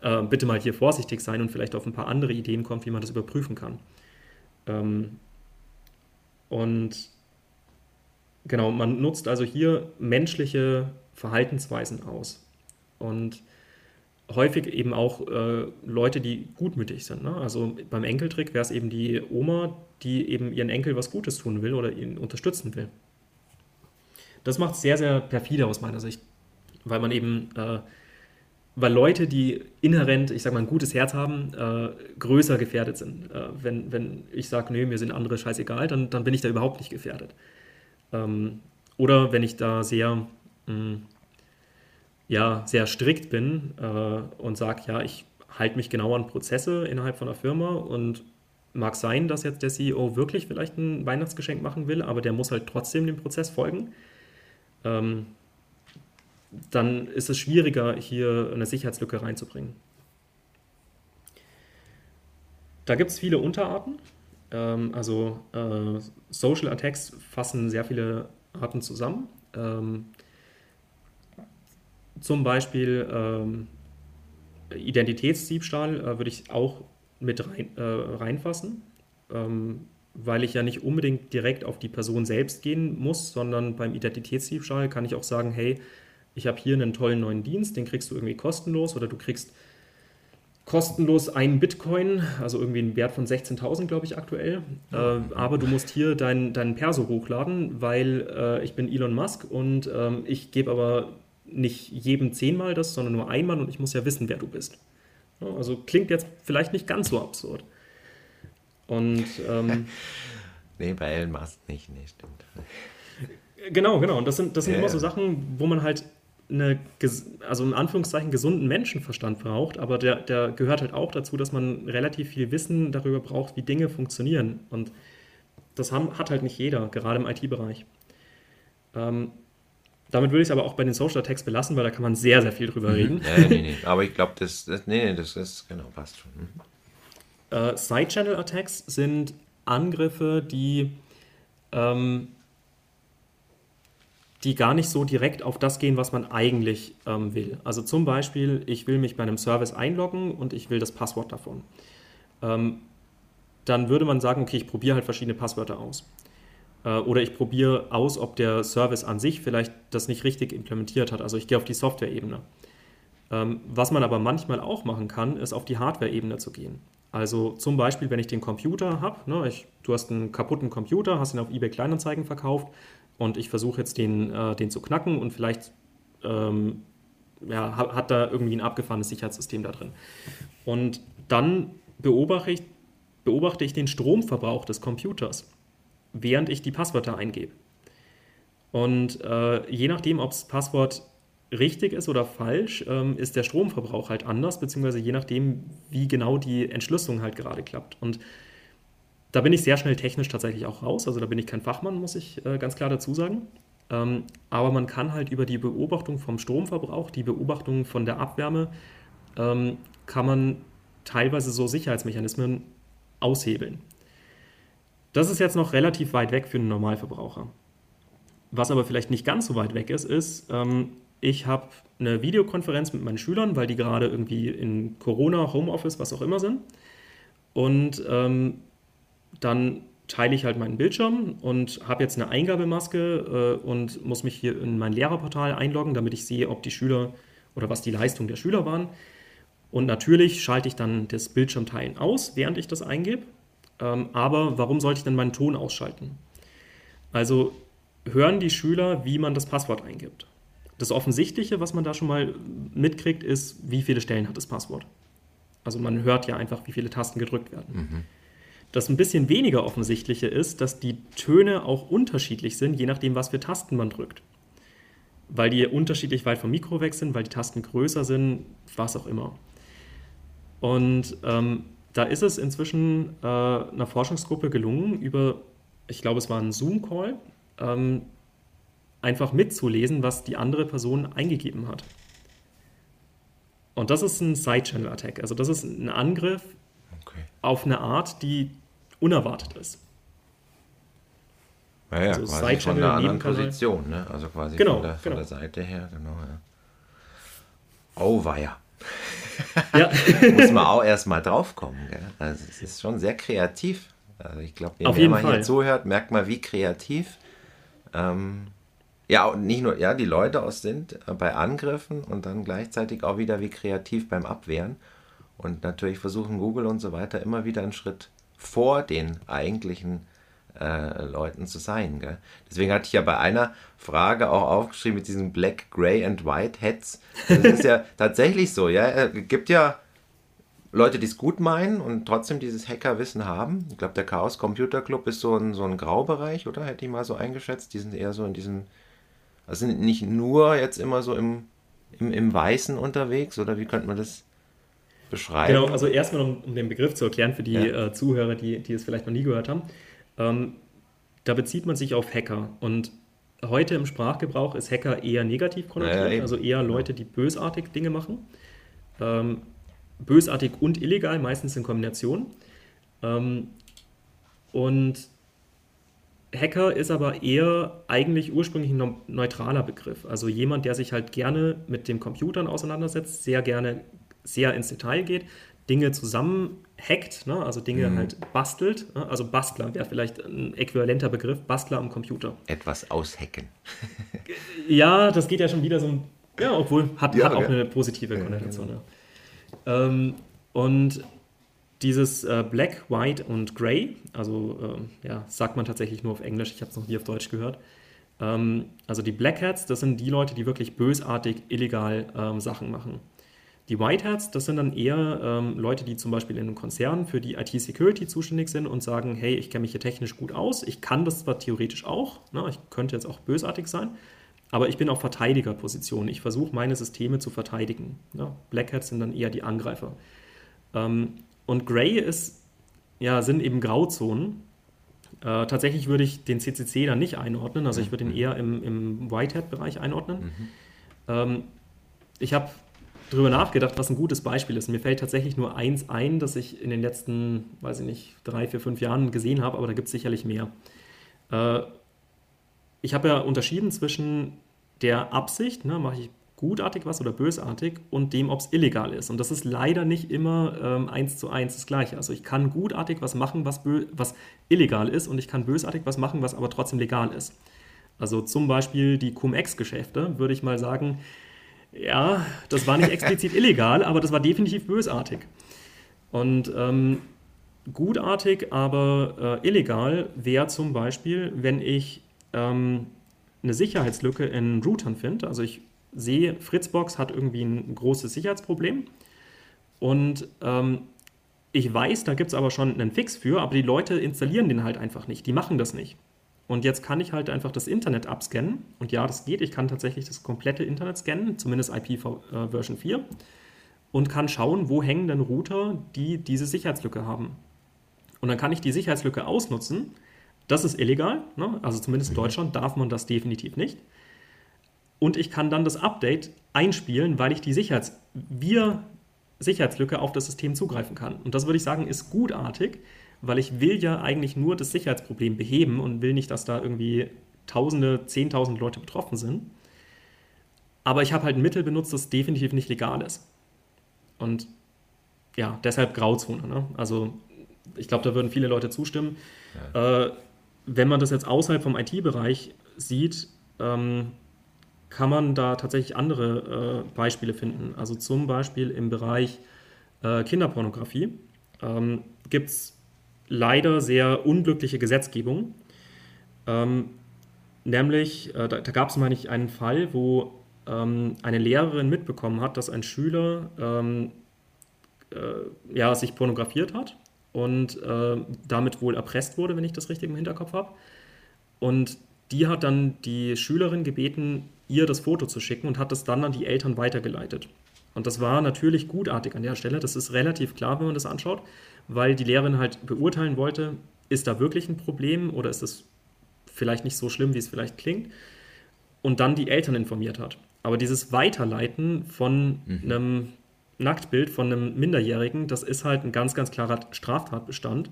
äh, bitte mal hier vorsichtig sein und vielleicht auf ein paar andere Ideen kommt, wie man das überprüfen kann. Ähm, und Genau, man nutzt also hier menschliche Verhaltensweisen aus. Und häufig eben auch äh, Leute, die gutmütig sind. Ne? Also beim Enkeltrick wäre es eben die Oma, die eben ihren Enkel was Gutes tun will oder ihn unterstützen will. Das macht es sehr, sehr perfide aus meiner Sicht, weil man eben, äh, weil Leute, die inhärent, ich sag mal, ein gutes Herz haben, äh, größer gefährdet sind. Äh, wenn, wenn ich sage, nö, mir sind andere scheißegal, dann, dann bin ich da überhaupt nicht gefährdet. Ähm, oder wenn ich da sehr, mh, hm, ja, sehr strikt bin äh, und sage, ja, ich halte mich genau an Prozesse innerhalb von einer Firma und mag sein, dass jetzt der CEO wirklich vielleicht ein Weihnachtsgeschenk machen will, aber der muss halt trotzdem dem Prozess folgen. Ähm, dann ist es schwieriger, hier eine Sicherheitslücke reinzubringen. Da gibt es viele Unterarten. Ähm, also äh, Social Attacks fassen sehr viele Arten zusammen. Ähm, zum Beispiel ähm, Identitätsdiebstahl äh, würde ich auch mit rein, äh, reinfassen, ähm, weil ich ja nicht unbedingt direkt auf die Person selbst gehen muss, sondern beim Identitätsdiebstahl kann ich auch sagen, hey, ich habe hier einen tollen neuen Dienst, den kriegst du irgendwie kostenlos oder du kriegst kostenlos einen Bitcoin, also irgendwie einen Wert von 16.000, glaube ich, aktuell. Äh, aber du musst hier deinen dein Perso hochladen, weil äh, ich bin Elon Musk und ähm, ich gebe aber nicht jedem zehnmal das, sondern nur einmal und ich muss ja wissen, wer du bist. Also klingt jetzt vielleicht nicht ganz so absurd. Und ähm, nee, bei Elon Musk nicht, nee, stimmt. Genau, genau. Und das sind, das sind ja, immer so Sachen, wo man halt eine, also in Anführungszeichen gesunden Menschenverstand braucht, aber der, der gehört halt auch dazu, dass man relativ viel Wissen darüber braucht, wie Dinge funktionieren. Und das haben, hat halt nicht jeder, gerade im IT-Bereich. Ähm, damit würde ich es aber auch bei den Social Attacks belassen, weil da kann man sehr, sehr viel drüber mhm. reden. Nee, nee, nee. Aber ich glaube, das, das, nee, das ist, genau, passt schon. Mhm. Äh, Side-Channel-Attacks sind Angriffe, die ähm, die gar nicht so direkt auf das gehen, was man eigentlich ähm, will. Also zum Beispiel, ich will mich bei einem Service einloggen und ich will das Passwort davon. Ähm, dann würde man sagen, okay, ich probiere halt verschiedene Passwörter aus. Äh, oder ich probiere aus, ob der Service an sich vielleicht das nicht richtig implementiert hat. Also ich gehe auf die Software-Ebene. Ähm, was man aber manchmal auch machen kann, ist auf die Hardware-Ebene zu gehen. Also zum Beispiel, wenn ich den Computer habe, ne, du hast einen kaputten Computer, hast ihn auf eBay Kleinanzeigen verkauft und ich versuche jetzt den, äh, den zu knacken und vielleicht ähm, ja, hat da irgendwie ein abgefahrenes Sicherheitssystem da drin. Und dann beobachte ich, beobachte ich den Stromverbrauch des Computers, während ich die Passwörter eingebe. Und äh, je nachdem, ob das Passwort richtig ist oder falsch, ähm, ist der Stromverbrauch halt anders, beziehungsweise je nachdem, wie genau die Entschlüsselung halt gerade klappt. Und da bin ich sehr schnell technisch tatsächlich auch raus, also da bin ich kein Fachmann, muss ich äh, ganz klar dazu sagen. Ähm, aber man kann halt über die Beobachtung vom Stromverbrauch, die Beobachtung von der Abwärme, ähm, kann man teilweise so Sicherheitsmechanismen aushebeln. Das ist jetzt noch relativ weit weg für einen Normalverbraucher. Was aber vielleicht nicht ganz so weit weg ist, ist, ähm, ich habe eine Videokonferenz mit meinen Schülern, weil die gerade irgendwie in Corona, Homeoffice, was auch immer sind. Und ähm, dann teile ich halt meinen Bildschirm und habe jetzt eine Eingabemaske äh, und muss mich hier in mein Lehrerportal einloggen, damit ich sehe, ob die Schüler oder was die Leistung der Schüler waren. Und natürlich schalte ich dann das Bildschirmteilen aus, während ich das eingebe. Ähm, aber warum sollte ich denn meinen Ton ausschalten? Also hören die Schüler, wie man das Passwort eingibt. Das Offensichtliche, was man da schon mal mitkriegt, ist, wie viele Stellen hat das Passwort. Also man hört ja einfach, wie viele Tasten gedrückt werden. Mhm. Das ein bisschen weniger offensichtliche ist, dass die Töne auch unterschiedlich sind, je nachdem, was für Tasten man drückt. Weil die unterschiedlich weit vom Mikro weg sind, weil die Tasten größer sind, was auch immer. Und ähm, da ist es inzwischen äh, einer Forschungsgruppe gelungen, über, ich glaube, es war ein Zoom-Call, ähm, einfach mitzulesen, was die andere Person eingegeben hat. Und das ist ein Side-Channel-Attack. Also das ist ein Angriff okay. auf eine Art, die unerwartet ist. Ja, ja, also quasi von der anderen Position, ne? Also quasi genau, von, der, von genau. der Seite her, genau, ja. Oh, weia. Ja. Muss man auch erstmal draufkommen, gell? Also es ist schon sehr kreativ. Also ich glaube, wenn man hier zuhört, merkt man, wie kreativ ähm, ja, und nicht nur, ja, die Leute aus sind äh, bei Angriffen und dann gleichzeitig auch wieder wie kreativ beim Abwehren. Und natürlich versuchen Google und so weiter immer wieder einen Schritt vor den eigentlichen äh, Leuten zu sein. Gell? Deswegen hatte ich ja bei einer Frage auch aufgeschrieben mit diesen Black, Gray and White Heads. Das ist ja tatsächlich so, ja. Es gibt ja Leute, die es gut meinen und trotzdem dieses Hackerwissen haben. Ich glaube, der Chaos Computer Club ist so ein, so ein Graubereich, oder? Hätte ich mal so eingeschätzt. Die sind eher so in diesen also sind nicht nur jetzt immer so im, im, im Weißen unterwegs oder wie könnte man das beschreiben? Genau, also erstmal, um, um den Begriff zu erklären für die ja. äh, Zuhörer, die, die es vielleicht noch nie gehört haben. Ähm, da bezieht man sich auf Hacker und heute im Sprachgebrauch ist Hacker eher negativ konnotiert, ja, also eher Leute, die bösartig Dinge machen. Ähm, bösartig und illegal, meistens in Kombination. Ähm, und Hacker ist aber eher eigentlich ursprünglich ein neutraler Begriff. Also jemand, der sich halt gerne mit den Computern auseinandersetzt, sehr gerne sehr ins Detail geht, Dinge zusammen hackt, ne? also Dinge mhm. halt bastelt. Ne? Also Bastler wäre vielleicht ein äquivalenter Begriff, Bastler am Computer. Etwas aushacken. ja, das geht ja schon wieder so ja, obwohl hat, ja, hat auch ja. eine positive Konnotation. Ja, ähm, und dieses äh, Black, White und Grey, also äh, ja, sagt man tatsächlich nur auf Englisch, ich habe es noch nie auf Deutsch gehört. Ähm, also die Black Hats, das sind die Leute, die wirklich bösartig, illegal ähm, Sachen machen. Die White Hats, das sind dann eher ähm, Leute, die zum Beispiel in einem Konzern für die IT-Security zuständig sind und sagen, hey, ich kenne mich hier technisch gut aus, ich kann das zwar theoretisch auch, ne, ich könnte jetzt auch bösartig sein, aber ich bin auf Verteidigerposition. Ich versuche, meine Systeme zu verteidigen. Ne? Black Hats sind dann eher die Angreifer. Ähm, und Gray ist, ja, sind eben Grauzonen. Äh, tatsächlich würde ich den CCC dann nicht einordnen, also ich würde ihn mhm. eher im, im Whitehead-Bereich einordnen. Mhm. Ähm, ich habe darüber nachgedacht, was ein gutes Beispiel ist. Mir fällt tatsächlich nur eins ein, das ich in den letzten, weiß ich nicht, drei, vier, fünf Jahren gesehen habe, aber da gibt es sicherlich mehr. Äh, ich habe ja unterschieden zwischen der Absicht, ne, mache ich gutartig was oder bösartig und dem, ob es illegal ist. Und das ist leider nicht immer ähm, eins zu eins das Gleiche. Also ich kann gutartig was machen, was, was illegal ist und ich kann bösartig was machen, was aber trotzdem legal ist. Also zum Beispiel die Cum-Ex-Geschäfte, würde ich mal sagen, ja, das war nicht explizit illegal, aber das war definitiv bösartig. Und ähm, gutartig, aber äh, illegal wäre zum Beispiel, wenn ich ähm, eine Sicherheitslücke in Routern finde. Also ich sehe, Fritzbox hat irgendwie ein großes Sicherheitsproblem und ähm, ich weiß, da gibt es aber schon einen Fix für, aber die Leute installieren den halt einfach nicht. Die machen das nicht. Und jetzt kann ich halt einfach das Internet abscannen. Und ja, das geht. Ich kann tatsächlich das komplette Internet scannen, zumindest IP äh, Version 4. Und kann schauen, wo hängen denn Router, die diese Sicherheitslücke haben. Und dann kann ich die Sicherheitslücke ausnutzen. Das ist illegal. Ne? Also zumindest in mhm. Deutschland darf man das definitiv nicht. Und ich kann dann das Update einspielen, weil ich die Sicherheits wir Sicherheitslücke auf das System zugreifen kann. Und das würde ich sagen, ist gutartig, weil ich will ja eigentlich nur das Sicherheitsproblem beheben und will nicht, dass da irgendwie Tausende, Zehntausende Leute betroffen sind. Aber ich habe halt ein Mittel benutzt, das definitiv nicht legal ist. Und ja, deshalb Grauzone. Ne? Also ich glaube, da würden viele Leute zustimmen. Ja. Äh, wenn man das jetzt außerhalb vom IT-Bereich sieht, ähm, kann man da tatsächlich andere äh, Beispiele finden. Also zum Beispiel im Bereich äh, Kinderpornografie ähm, gibt es leider sehr unglückliche Gesetzgebung. Ähm, nämlich, äh, da, da gab es, meine ich, einen Fall, wo ähm, eine Lehrerin mitbekommen hat, dass ein Schüler ähm, äh, ja, sich pornografiert hat und äh, damit wohl erpresst wurde, wenn ich das richtig im Hinterkopf habe. Und die hat dann die Schülerin gebeten, ihr das Foto zu schicken und hat das dann an die Eltern weitergeleitet. Und das war natürlich gutartig an der Stelle. Das ist relativ klar, wenn man das anschaut weil die Lehrerin halt beurteilen wollte, ist da wirklich ein Problem oder ist es vielleicht nicht so schlimm, wie es vielleicht klingt, und dann die Eltern informiert hat. Aber dieses Weiterleiten von mhm. einem Nacktbild von einem Minderjährigen, das ist halt ein ganz, ganz klarer Straftatbestand.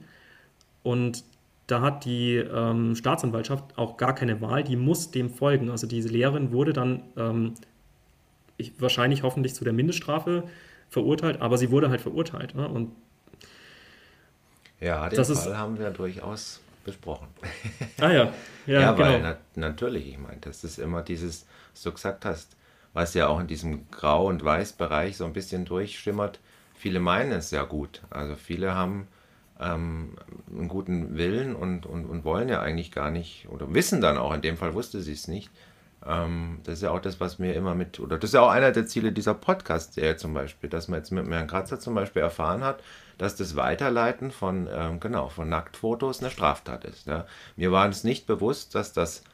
Und da hat die ähm, Staatsanwaltschaft auch gar keine Wahl, die muss dem folgen. Also diese Lehrerin wurde dann ähm, ich, wahrscheinlich hoffentlich zu der Mindeststrafe verurteilt, aber sie wurde halt verurteilt. Ne? Und ja, den das Fall ist, haben wir durchaus besprochen. Ah ja, ja, ja genau. weil na, natürlich, ich meine, das ist immer dieses, was du gesagt hast, was ja auch in diesem Grau- und Weiß-Bereich so ein bisschen durchschimmert. Viele meinen es ja gut. Also viele haben ähm, einen guten Willen und, und, und wollen ja eigentlich gar nicht, oder wissen dann auch, in dem Fall wusste sie es nicht. Ähm, das ist ja auch das, was mir immer mit, oder das ist ja auch einer der Ziele dieser Podcast-Serie zum Beispiel, dass man jetzt mit Herrn Kratzer zum Beispiel erfahren hat, dass das Weiterleiten von, ähm, genau, von Nacktfotos eine Straftat ist. Ja. Mir war es nicht bewusst, dass das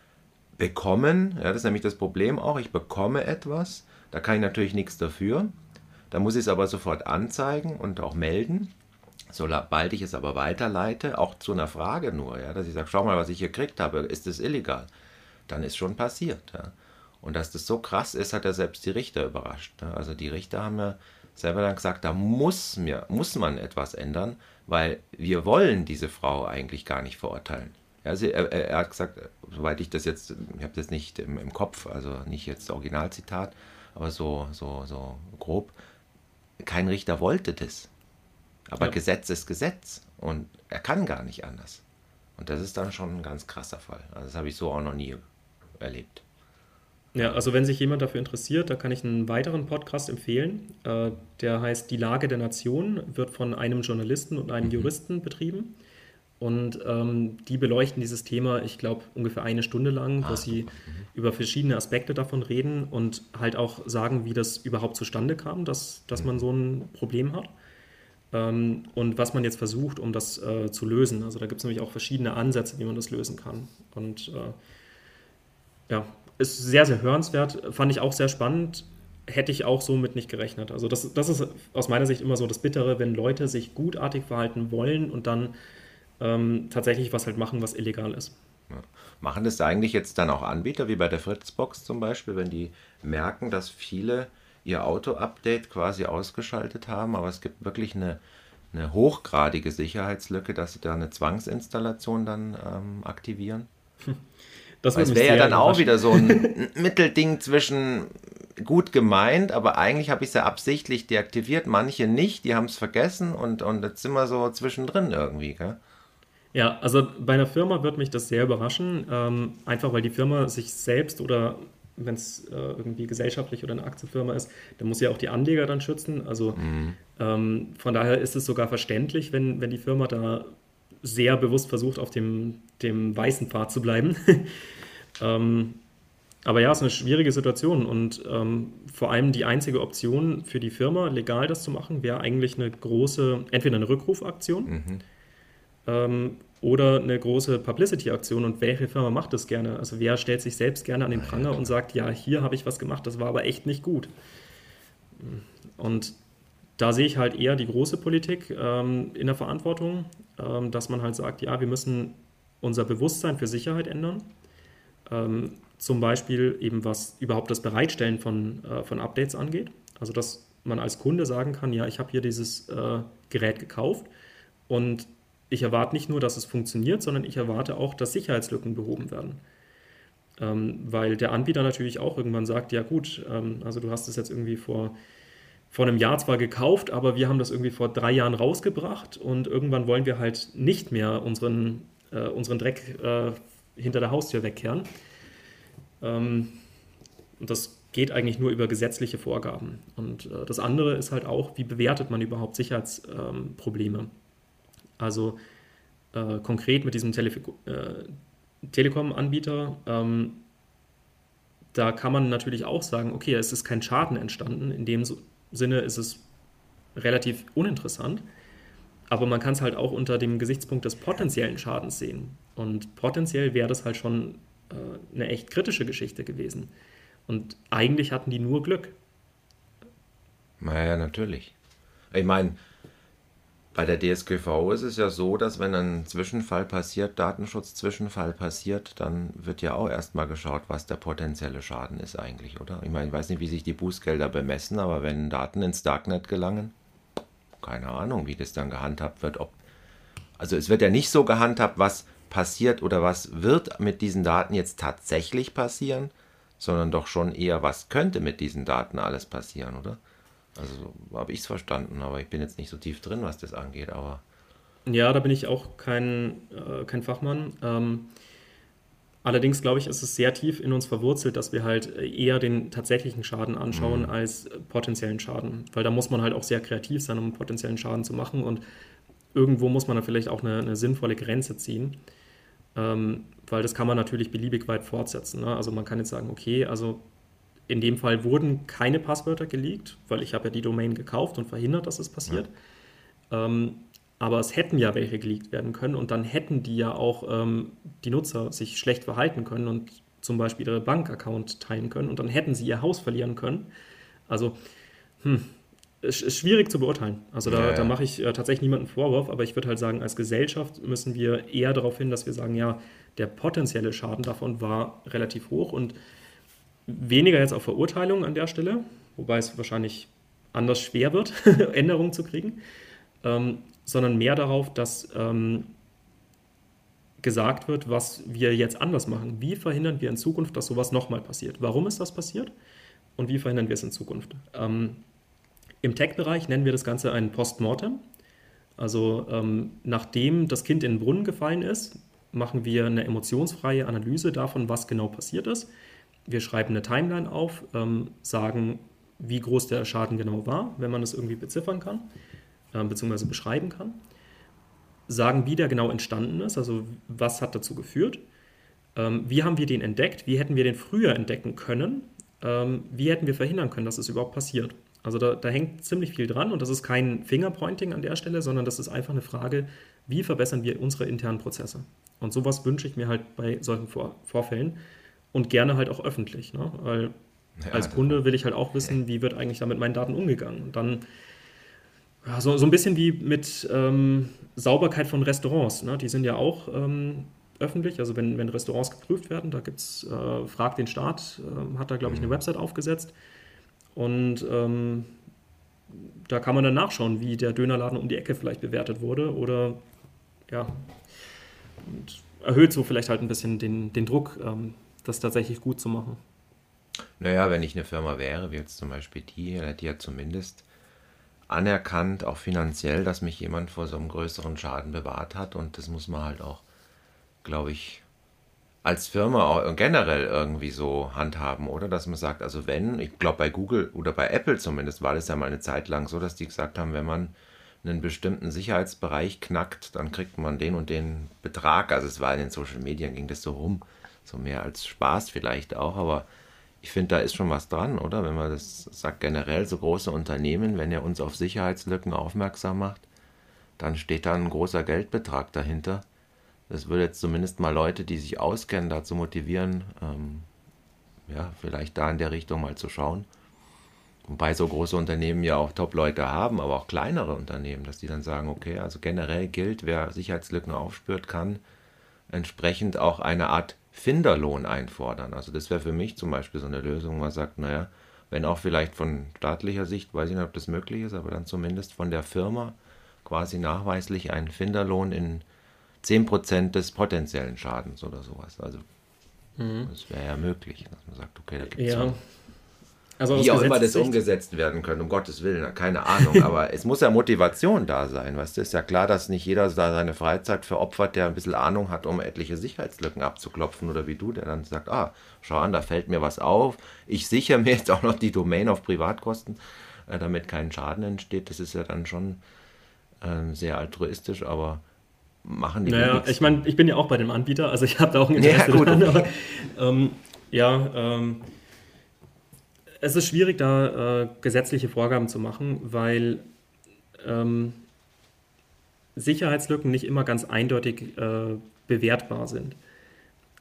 Bekommen, ja, das ist nämlich das Problem auch, ich bekomme etwas, da kann ich natürlich nichts dafür, da muss ich es aber sofort anzeigen und auch melden. Sobald ich es aber weiterleite, auch zu einer Frage nur, ja, dass ich sage, schau mal, was ich hier gekriegt habe, ist das illegal? Dann ist schon passiert. Ja. Und dass das so krass ist, hat ja selbst die Richter überrascht. Ja. Also die Richter haben ja selber dann gesagt, da muss, mir, muss man etwas ändern, weil wir wollen diese Frau eigentlich gar nicht verurteilen. Also er, er, hat gesagt, soweit ich das jetzt, ich habe das nicht im, im, Kopf, also nicht jetzt Originalzitat, aber so, so, so grob, kein Richter wollte das. Aber ja. Gesetz ist Gesetz und er kann gar nicht anders. Und das ist dann schon ein ganz krasser Fall. Also das habe ich so auch noch nie erlebt. Ja, also wenn sich jemand dafür interessiert, da kann ich einen weiteren Podcast empfehlen. Äh, der heißt Die Lage der Nation, wird von einem Journalisten und einem mhm. Juristen betrieben. Und ähm, die beleuchten dieses Thema, ich glaube, ungefähr eine Stunde lang, wo ah, sie mhm. über verschiedene Aspekte davon reden und halt auch sagen, wie das überhaupt zustande kam, dass, dass man mhm. so ein Problem hat. Ähm, und was man jetzt versucht, um das äh, zu lösen. Also da gibt es nämlich auch verschiedene Ansätze, wie man das lösen kann. Und äh, ja, ist sehr, sehr hörenswert. Fand ich auch sehr spannend. Hätte ich auch so mit nicht gerechnet. Also, das, das ist aus meiner Sicht immer so das Bittere, wenn Leute sich gutartig verhalten wollen und dann ähm, tatsächlich was halt machen, was illegal ist. Ja. Machen das eigentlich jetzt dann auch Anbieter, wie bei der Fritzbox zum Beispiel, wenn die merken, dass viele ihr Auto-Update quasi ausgeschaltet haben, aber es gibt wirklich eine, eine hochgradige Sicherheitslücke, dass sie da eine Zwangsinstallation dann ähm, aktivieren? Das wäre ja dann auch wieder so ein Mittelding zwischen gut gemeint, aber eigentlich habe ich sie absichtlich deaktiviert, manche nicht, die haben es vergessen und, und jetzt sind wir so zwischendrin irgendwie, gell? Ja, also bei einer Firma wird mich das sehr überraschen, ähm, einfach weil die Firma sich selbst oder wenn es äh, irgendwie gesellschaftlich oder eine Aktienfirma ist, dann muss ja auch die Anleger dann schützen. Also ähm, von daher ist es sogar verständlich, wenn, wenn die Firma da sehr bewusst versucht, auf dem, dem weißen Pfad zu bleiben. ähm, aber ja, es ist eine schwierige Situation und ähm, vor allem die einzige Option für die Firma, legal das zu machen, wäre eigentlich eine große, entweder eine Rückrufaktion ähm, oder eine große Publicity-Aktion. Und welche Firma macht das gerne? Also wer stellt sich selbst gerne an den Pranger und sagt, ja, hier habe ich was gemacht, das war aber echt nicht gut. Und da sehe ich halt eher die große Politik ähm, in der Verantwortung, ähm, dass man halt sagt, ja, wir müssen unser Bewusstsein für Sicherheit ändern. Ähm, zum Beispiel eben was überhaupt das Bereitstellen von, äh, von Updates angeht. Also dass man als Kunde sagen kann, ja, ich habe hier dieses äh, Gerät gekauft und ich erwarte nicht nur, dass es funktioniert, sondern ich erwarte auch, dass Sicherheitslücken behoben werden. Ähm, weil der Anbieter natürlich auch irgendwann sagt, ja gut, ähm, also du hast es jetzt irgendwie vor, vor einem Jahr zwar gekauft, aber wir haben das irgendwie vor drei Jahren rausgebracht und irgendwann wollen wir halt nicht mehr unseren, äh, unseren Dreck äh, hinter der Haustür wegkehren. Ähm, und das geht eigentlich nur über gesetzliche Vorgaben. Und äh, das andere ist halt auch, wie bewertet man überhaupt Sicherheitsprobleme? also äh, konkret mit diesem Tele äh, Telekom-Anbieter, ähm, da kann man natürlich auch sagen, okay, es ist kein Schaden entstanden. In dem Sinne ist es relativ uninteressant. Aber man kann es halt auch unter dem Gesichtspunkt des potenziellen Schadens sehen. Und potenziell wäre das halt schon äh, eine echt kritische Geschichte gewesen. Und eigentlich hatten die nur Glück. Naja, natürlich. Ich meine, bei der DSGVO ist es ja so, dass wenn ein Zwischenfall passiert, Datenschutz-Zwischenfall passiert, dann wird ja auch erstmal geschaut, was der potenzielle Schaden ist eigentlich, oder? Ich meine, ich weiß nicht, wie sich die Bußgelder bemessen, aber wenn Daten ins Darknet gelangen, keine Ahnung, wie das dann gehandhabt wird. Ob, also es wird ja nicht so gehandhabt, was passiert oder was wird mit diesen Daten jetzt tatsächlich passieren, sondern doch schon eher, was könnte mit diesen Daten alles passieren, oder? Also so habe ich es verstanden, aber ich bin jetzt nicht so tief drin, was das angeht, aber. Ja, da bin ich auch kein, äh, kein Fachmann. Ähm, allerdings glaube ich, ist es sehr tief in uns verwurzelt, dass wir halt eher den tatsächlichen Schaden anschauen Mhm. als potenziellen Schaden. Weil da muss man halt auch sehr kreativ sein, um potenziellen Schaden zu machen. Und irgendwo muss man dann vielleicht auch eine, eine sinnvolle Grenze ziehen. Ähm, weil das kann man natürlich beliebig weit fortsetzen. Ne? Also man kann jetzt sagen, okay, also in dem Fall wurden keine Passwörter geleakt, weil ich habe ja die Domain gekauft und verhindert, dass es passiert. Ähm, aber es hätten ja welche geleakt werden können und dann hätten die ja auch ähm, die Nutzer sich schlecht verhalten können und zum Beispiel ihre Bankaccount teilen können und dann hätten sie ihr Haus verlieren können. Also, hm, ist schwierig zu beurteilen. Also da, Ja, ja. da mache ich äh, tatsächlich niemanden Vorwurf, aber ich würde halt sagen, als Gesellschaft müssen wir eher darauf hin, dass wir sagen, ja, der potenzielle Schaden davon war relativ hoch und weniger jetzt auf Verurteilung an der Stelle, wobei es wahrscheinlich anders schwer wird, Änderungen zu kriegen, ähm, sondern mehr darauf, dass ähm, gesagt wird, was wir jetzt anders machen. Wie verhindern wir in Zukunft, dass sowas nochmal passiert? Warum ist das passiert? Und wie verhindern wir es in Zukunft? Ähm, Im Tech-Bereich nennen wir das Ganze ein Postmortem. Also ähm, nachdem das Kind in den Brunnen gefallen ist, machen wir eine emotionsfreie Analyse davon, was genau passiert ist. Wir schreiben eine Timeline auf, ähm, sagen, wie groß der Schaden genau war, wenn man das irgendwie beziffern kann, äh, beziehungsweise beschreiben kann. Sagen, wie der genau entstanden ist, also was hat dazu geführt. Ähm, wie haben wir den entdeckt? Wie hätten wir den früher entdecken können? Ähm, wie hätten wir verhindern können, dass es überhaupt passiert? Also da, da hängt ziemlich viel dran und das ist kein Fingerpointing an der Stelle, sondern das ist einfach eine Frage, wie verbessern wir unsere internen Prozesse? Und sowas wünsche ich mir halt bei solchen Vor Vorfällen und gerne halt auch öffentlich, ne? weil Ja, als Kunde will ich halt auch wissen, wie wird eigentlich da mit meinen Daten umgegangen. Und dann ja, so, so ein bisschen wie mit ähm, Sauberkeit von Restaurants. Ne? Die sind ja auch ähm, öffentlich. Also wenn, wenn Restaurants geprüft werden, da gibt es äh, Frag den Staat, äh, hat da, glaube ich, eine Website aufgesetzt. Und ähm, da kann man dann nachschauen, wie der Dönerladen um die Ecke vielleicht bewertet wurde. Oder ja, und erhöht so vielleicht halt ein bisschen den, den Druck, ähm, das tatsächlich gut zu machen. Naja, wenn ich eine Firma wäre, wie jetzt zum Beispiel die, die ja zumindest anerkannt, auch finanziell, dass mich jemand vor so einem größeren Schaden bewahrt hat. Und das muss man halt auch, glaube ich, als Firma auch generell irgendwie so handhaben, oder? Dass man sagt, also wenn, ich glaube bei Google oder bei Apple zumindest war das ja mal eine Zeit lang so, dass die gesagt haben, wenn man einen bestimmten Sicherheitsbereich knackt, dann kriegt man den und den Betrag. Also es war in den Social Medien, ging das so rum, so mehr als Spaß vielleicht auch, aber ich finde, da ist schon was dran, oder? Wenn man das sagt, generell so große Unternehmen, wenn ihr uns auf Sicherheitslücken aufmerksam macht, dann steht da ein großer Geldbetrag dahinter. Das würde jetzt zumindest mal Leute, die sich auskennen, dazu motivieren, ähm, ja, vielleicht da in der Richtung mal zu schauen. Wobei so große Unternehmen ja auch Top-Leute haben, aber auch kleinere Unternehmen, dass die dann sagen, okay, also generell gilt, wer Sicherheitslücken aufspürt, kann entsprechend auch eine Art Finderlohn einfordern. Also das wäre für mich zum Beispiel so eine Lösung, wo man sagt, naja, wenn auch vielleicht von staatlicher Sicht, weiß ich nicht, ob das möglich ist, aber dann zumindest von der Firma quasi nachweislich ein Finderlohn in 10% des potenziellen Schadens oder sowas. Also mhm. das wäre ja möglich, dass man sagt, okay, da gibt es ja. Also Wie auch immer das umgesetzt werden können, um Gottes Willen, keine Ahnung. aber es muss ja Motivation da sein. Weißt du, ist ja klar, dass nicht jeder da seine Freizeit veropfert, der ein bisschen Ahnung hat, um etliche Sicherheitslücken abzuklopfen oder wie du, der dann sagt, ah, schau an, da fällt mir was auf. Ich sichere mir jetzt auch noch die Domain auf Privatkosten, äh, damit kein Schaden entsteht. Das ist ja dann schon äh, sehr altruistisch, aber machen die. Naja, ich meine, ich bin ja auch bei dem Anbieter, also ich habe da auch ein Interesse ja, gut, dran, aber ähm, ja, ähm, es ist schwierig, da äh, gesetzliche Vorgaben zu machen, weil ähm, Sicherheitslücken nicht immer ganz eindeutig äh, bewertbar sind.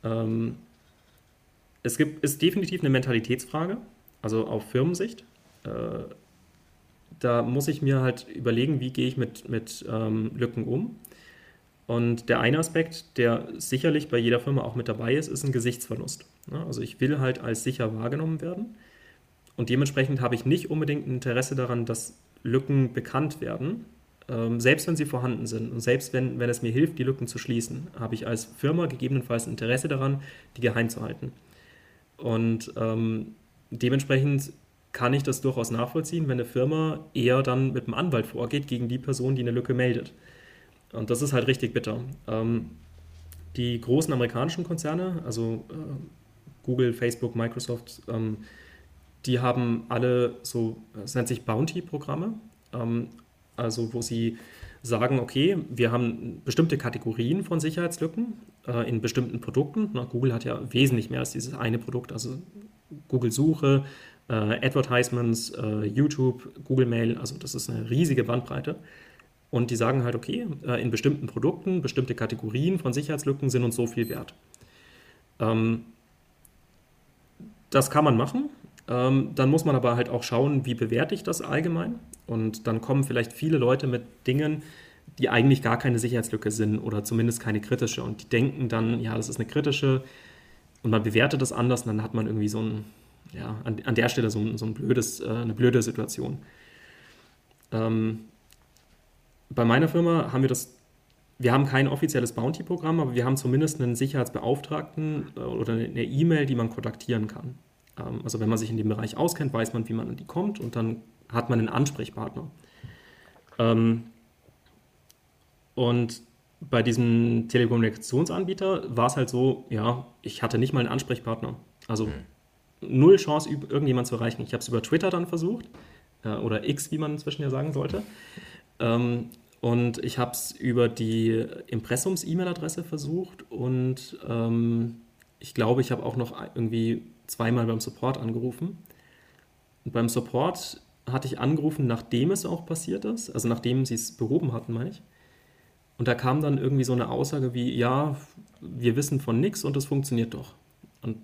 Ähm, es gibt, ist definitiv eine Mentalitätsfrage, also auf Firmensicht. Äh, da muss ich mir halt überlegen, wie gehe ich mit, mit ähm, Lücken um. Und der eine Aspekt, der sicherlich bei jeder Firma auch mit dabei ist, ist ein Gesichtsverlust. Also ich will halt als sicher wahrgenommen werden. Und dementsprechend habe ich nicht unbedingt ein Interesse daran, dass Lücken bekannt werden, ähm, selbst wenn sie vorhanden sind. Und selbst wenn, wenn es mir hilft, die Lücken zu schließen, habe ich als Firma gegebenenfalls Interesse daran, die geheim zu halten. Und ähm, dementsprechend kann ich das durchaus nachvollziehen, wenn eine Firma eher dann mit einem Anwalt vorgeht gegen die Person, die eine Lücke meldet. Und das ist halt richtig bitter. Ähm, die großen amerikanischen Konzerne, also äh, Google, Facebook, Microsoft, ähm, die haben alle so, es nennt sich Bounty-Programme, ähm, also wo sie sagen, okay, wir haben bestimmte Kategorien von Sicherheitslücken äh, in bestimmten Produkten. Na, Google hat ja wesentlich mehr als dieses eine Produkt, also Google Suche, äh, Advertisements, äh, YouTube, Google Mail, also das ist eine riesige Bandbreite. Und die sagen halt, okay, äh, in bestimmten Produkten, bestimmte Kategorien von Sicherheitslücken sind uns so viel wert. Ähm, das kann man machen. Ähm, dann muss man aber halt auch schauen, wie bewerte ich das allgemein. Und dann kommen vielleicht viele Leute mit Dingen, die eigentlich gar keine Sicherheitslücke sind oder zumindest keine kritische. Und die denken dann, ja, das ist eine kritische und man bewertet das anders und dann hat man irgendwie so ein, ja, an, an der Stelle so ein, so ein blödes, äh, eine blöde Situation. Ähm, bei meiner Firma haben wir das, wir haben kein offizielles Bounty-Programm, aber wir haben zumindest einen Sicherheitsbeauftragten äh, oder eine E-Mail, die man kontaktieren kann. Ähm, also wenn man sich in dem Bereich auskennt, weiß man, wie man an die kommt und dann hat man einen Ansprechpartner. Ähm, und bei diesem Telekommunikationsanbieter war es halt so, ja, ich hatte nicht mal einen Ansprechpartner. Also mhm. null Chance, irgendjemand zu erreichen. Ich habe es über Twitter dann versucht, äh, oder X, wie man inzwischen ja sagen sollte. Ähm, und ich habe es über die Impressums-E-Mail-Adresse versucht und ich glaube, ich habe auch noch irgendwie zweimal beim Support angerufen. Und beim Support hatte ich angerufen, nachdem es auch passiert ist, also nachdem sie es behoben hatten, meine ich. Und da kam dann irgendwie so eine Aussage wie, ja, wir wissen von nichts und es funktioniert doch. Und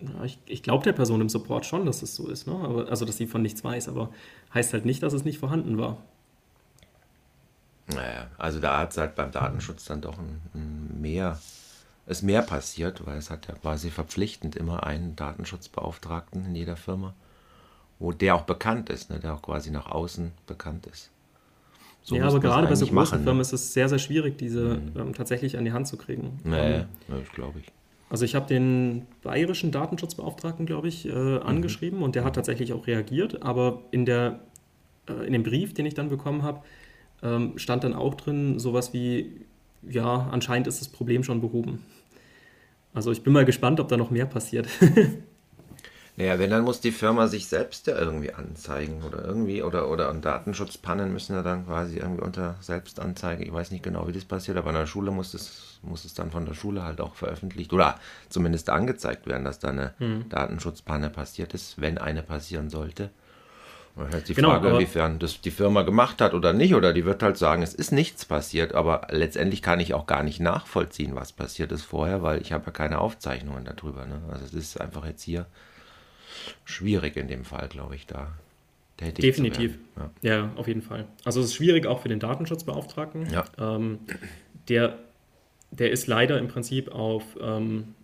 ja, ich, ich glaube der Person im Support schon, dass es so ist, ne? aber, also dass sie von nichts weiß, aber heißt halt nicht, dass es nicht vorhanden war. Naja, also da hat es halt beim Datenschutz dann doch ein, ein mehr es mehr passiert, weil es hat ja quasi verpflichtend immer einen Datenschutzbeauftragten in jeder Firma, wo der auch bekannt ist, ne, der auch quasi nach außen bekannt ist. So ja, aber gerade bei so großen machen, ne? Firmen ne? ist es sehr, sehr schwierig, diese mhm. ähm, tatsächlich an die Hand zu kriegen. Nee, ähm, das glaube ich. Also ich habe den bayerischen Datenschutzbeauftragten, glaube ich, äh, angeschrieben und der hat tatsächlich auch reagiert, aber in, der, äh, in dem Brief, den ich dann bekommen habe, ähm, stand dann auch drin sowas wie, ja, anscheinend ist das Problem schon behoben. Also ich bin mal gespannt, ob da noch mehr passiert. Naja, wenn, dann muss die Firma sich selbst ja irgendwie anzeigen oder irgendwie, oder, oder an Datenschutzpannen müssen ja dann quasi irgendwie unter Selbstanzeige, ich weiß nicht genau, wie das passiert, aber an der Schule muss es, muss es dann von der Schule halt auch veröffentlicht oder zumindest angezeigt werden, dass da eine Hm. Datenschutzpanne passiert ist, wenn eine passieren sollte. Die Genau, Frage, inwiefern das die Firma gemacht hat oder nicht, oder die wird halt sagen, es ist nichts passiert, aber letztendlich kann ich auch gar nicht nachvollziehen, was passiert ist vorher, weil ich habe ja keine Aufzeichnungen darüber. Ne? Also es ist einfach jetzt hier schwierig in dem Fall, glaube ich, da Definitiv. Ja. Ja, auf jeden Fall. Also es ist schwierig auch für den Datenschutzbeauftragten. Ja. Ähm, der, der ist leider im Prinzip auf, ähm,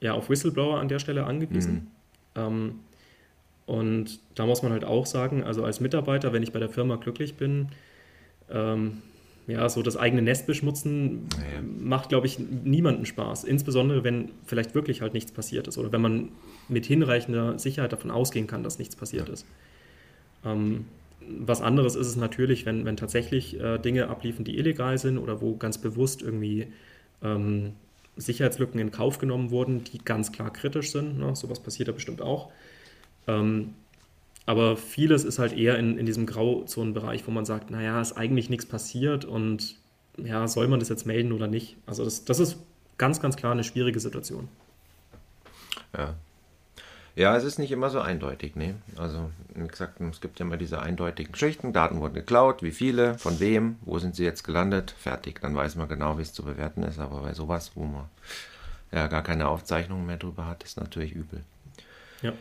ja, auf Whistleblower an der Stelle angewiesen. Ähm, und da muss man halt auch sagen, also als Mitarbeiter, wenn ich bei der Firma glücklich bin, ähm, ja, so das eigene Nest beschmutzen Ja, ja. macht, glaube ich, niemanden Spaß. Insbesondere, wenn vielleicht wirklich halt nichts passiert ist oder wenn man mit hinreichender Sicherheit davon ausgehen kann, dass nichts passiert ist. Ähm, was anderes ist es natürlich, wenn, wenn tatsächlich äh, Dinge abliefen, die illegal sind oder wo ganz bewusst irgendwie ähm, Sicherheitslücken in Kauf genommen wurden, die ganz klar kritisch sind. Ne? Sowas passiert ja bestimmt auch. Ähm, aber vieles ist halt eher in, in diesem Grauzonenbereich, wo man sagt, naja, ist eigentlich nichts passiert und ja, soll man das jetzt melden oder nicht? Also das, das ist ganz, ganz klar eine schwierige Situation. Ja. ja, es ist nicht immer so eindeutig. Ne? Also, wie gesagt, es gibt ja immer diese eindeutigen Geschichten. Daten wurden geklaut, wie viele, von wem, wo sind sie jetzt gelandet, fertig. Dann weiß man genau, wie es zu bewerten ist. Aber bei sowas, wo man ja gar keine Aufzeichnungen mehr drüber hat, ist natürlich übel. Ja.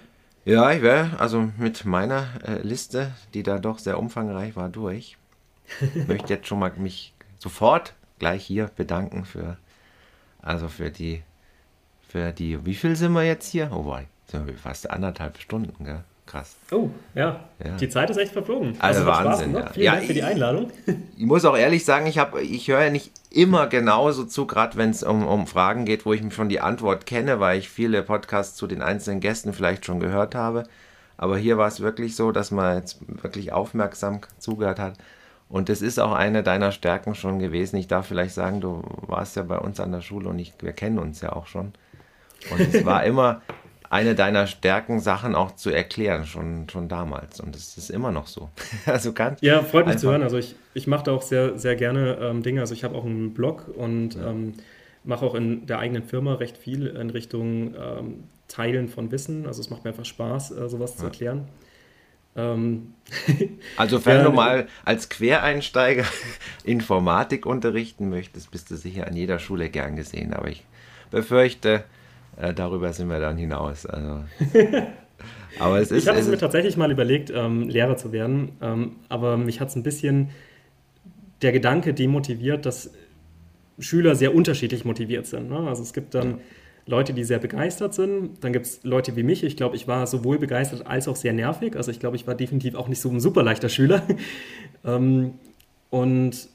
Ja, ich wäre also mit meiner äh, Liste, die da doch sehr umfangreich war, durch. möchte jetzt schon mal mich sofort gleich hier bedanken für, also für die, für die, wie viel sind wir jetzt hier? Oh boy, sind wir fast anderthalb Stunden, gell? Krass. Oh, ja. Ja. Die Zeit ist echt verflogen. Also hat Wahnsinn, ne? ja. Vielen Ja, Dank für die ich- Einladung. Ich muss auch ehrlich sagen, ich, hab, ich höre ja nicht immer genauso zu, gerade wenn es um, um Fragen geht, wo ich schon die Antwort kenne, weil ich viele Podcasts zu den einzelnen Gästen vielleicht schon gehört habe. Aber hier war es wirklich so, dass man jetzt wirklich aufmerksam zugehört hat. Und das ist auch eine deiner Stärken schon gewesen. Ich darf vielleicht sagen, du warst ja bei uns an der Schule und ich, wir kennen uns ja auch schon. Und es war immer eine deiner Stärken, Sachen auch zu erklären, schon, schon damals. Und es ist immer noch so. Also kann, Ja, freut mich zu hören. Also ich, ich mache da auch sehr, sehr gerne ähm, Dinge. Also ich habe auch einen Blog und ähm, mache auch in der eigenen Firma recht viel in Richtung ähm, Teilen von Wissen. Also es macht mir einfach Spaß, äh, sowas zu Ja. erklären. Ähm, Also wenn Ja, du ne- mal als Quereinsteiger Informatik unterrichten möchtest, bist du sicher an jeder Schule gern gesehen. Aber ich befürchte, äh, darüber sind wir dann hinaus. Also, aber es ist, ich hatte es es mir tatsächlich mal überlegt, ähm, Lehrer zu werden, ähm, aber mich hat es ein bisschen der Gedanke demotiviert, dass Schüler sehr unterschiedlich motiviert sind. Ne? Also es gibt dann Leute, die sehr begeistert sind, dann gibt es Leute wie mich. Ich glaube, ich war sowohl begeistert als auch sehr nervig. Also ich glaube, ich war definitiv auch nicht so ein super leichter Schüler. ähm, und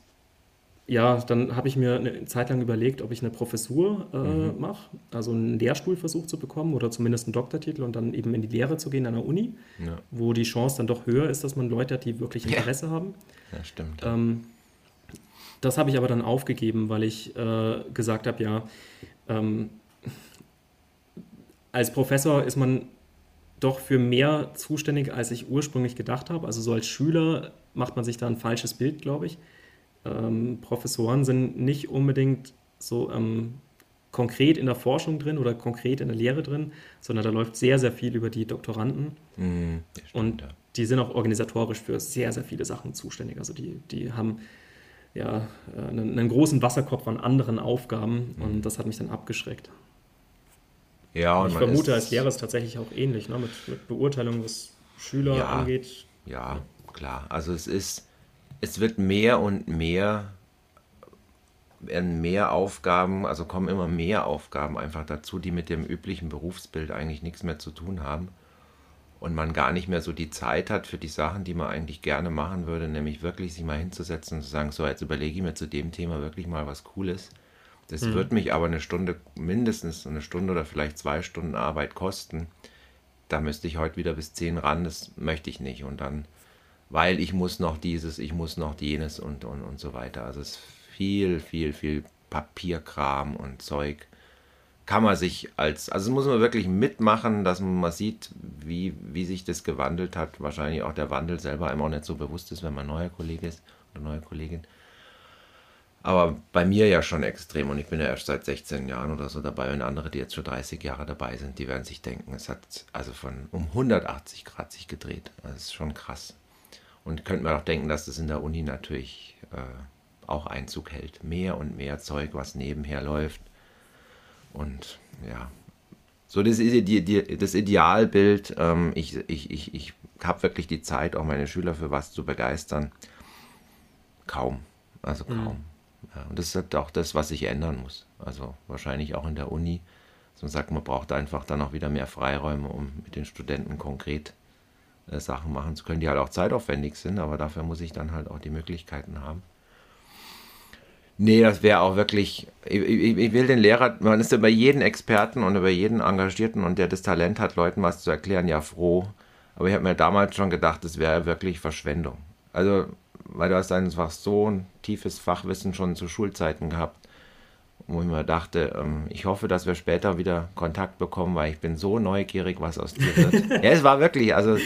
ja, dann habe ich mir eine Zeit lang überlegt, ob ich eine Professur äh, mache, also einen Lehrstuhlversuch zu bekommen oder zumindest einen Doktortitel und dann eben in die Lehre zu gehen an der Uni, Ja. wo die Chance dann doch höher ist, dass man Leute hat, die wirklich Ja. Interesse haben. ja, stimmt. Ähm, das habe ich aber dann aufgegeben, weil ich äh, gesagt habe, ja, ähm, als Professor ist man doch für mehr zuständig, als ich ursprünglich gedacht habe. Also so als Schüler macht man sich da ein falsches Bild, glaube ich. Ähm, Professoren sind nicht unbedingt so ähm, konkret in der Forschung drin oder konkret in der Lehre drin, sondern da läuft sehr, sehr viel über die Doktoranden. Hm, ja, stimmt, Und ja. die sind auch organisatorisch für sehr, sehr viele Sachen zuständig. Also die, die haben ja äh, einen, einen großen Wasserkopf an anderen Aufgaben und das hat mich dann abgeschreckt. ja, und ich vermute, als Lehrer ist es tatsächlich auch ähnlich, ne? mit, mit Beurteilung, was Schüler Ja. angeht. Ja, klar. Also es ist, es wird mehr und mehr, werden mehr Aufgaben, also kommen immer mehr Aufgaben einfach dazu, die mit dem üblichen Berufsbild eigentlich nichts mehr zu tun haben. Und man gar nicht mehr so die Zeit hat für die Sachen, die man eigentlich gerne machen würde, nämlich wirklich sich mal hinzusetzen und zu sagen, so jetzt überlege ich mir zu dem Thema wirklich mal was Cooles. Das Mhm. wird mich aber eine Stunde, mindestens eine Stunde oder vielleicht zwei Stunden Arbeit kosten. Da müsste ich heute wieder bis 10 ran, das möchte ich nicht. Und dann, weil ich muss noch dieses, ich muss noch jenes und, und, und so weiter. Also es ist viel, viel, viel Papierkram und Zeug. Kann man sich als, also muss man wirklich mitmachen, dass man mal sieht, wie, wie sich das gewandelt hat. Wahrscheinlich auch der Wandel selber einem auch nicht so bewusst ist, wenn man neuer Kollege ist oder neue Kollegin. Aber bei mir ja schon extrem und ich bin ja erst seit 16 Jahren oder so dabei und andere, die jetzt schon 30 Jahre dabei sind, die werden sich denken, es hat also von um 180 Grad sich gedreht. Das ist schon krass. Und könnte man auch denken, dass das in der Uni natürlich äh, auch Einzug hält. Mehr und mehr Zeug, was nebenher läuft. Und ja, so das, die, das Idealbild, ähm, ich, ich, ich, ich habe wirklich die Zeit, auch meine Schüler für was zu begeistern. Kaum. Also kaum. Ja, und das ist halt auch das, was sich ändern muss. Also wahrscheinlich auch in der Uni. Dass man sagt, man braucht einfach dann auch wieder mehr Freiräume, um mit den Studenten konkret äh, Sachen machen zu können, die halt auch zeitaufwendig sind, aber dafür muss ich dann halt auch die Möglichkeiten haben. Nee, das wäre auch wirklich, ich, ich, ich will den Lehrer, man ist über jeden Experten und über jeden Engagierten und der das Talent hat, Leuten was zu erklären, ja froh. Aber ich habe mir damals schon gedacht, das wäre wirklich Verschwendung. Also, weil du hast einfach so ein tiefes Fachwissen schon zu Schulzeiten gehabt, wo ich mir dachte, ähm, ich hoffe, dass wir später wieder Kontakt bekommen, weil ich bin so neugierig, was aus dir wird. ja, es war wirklich, also,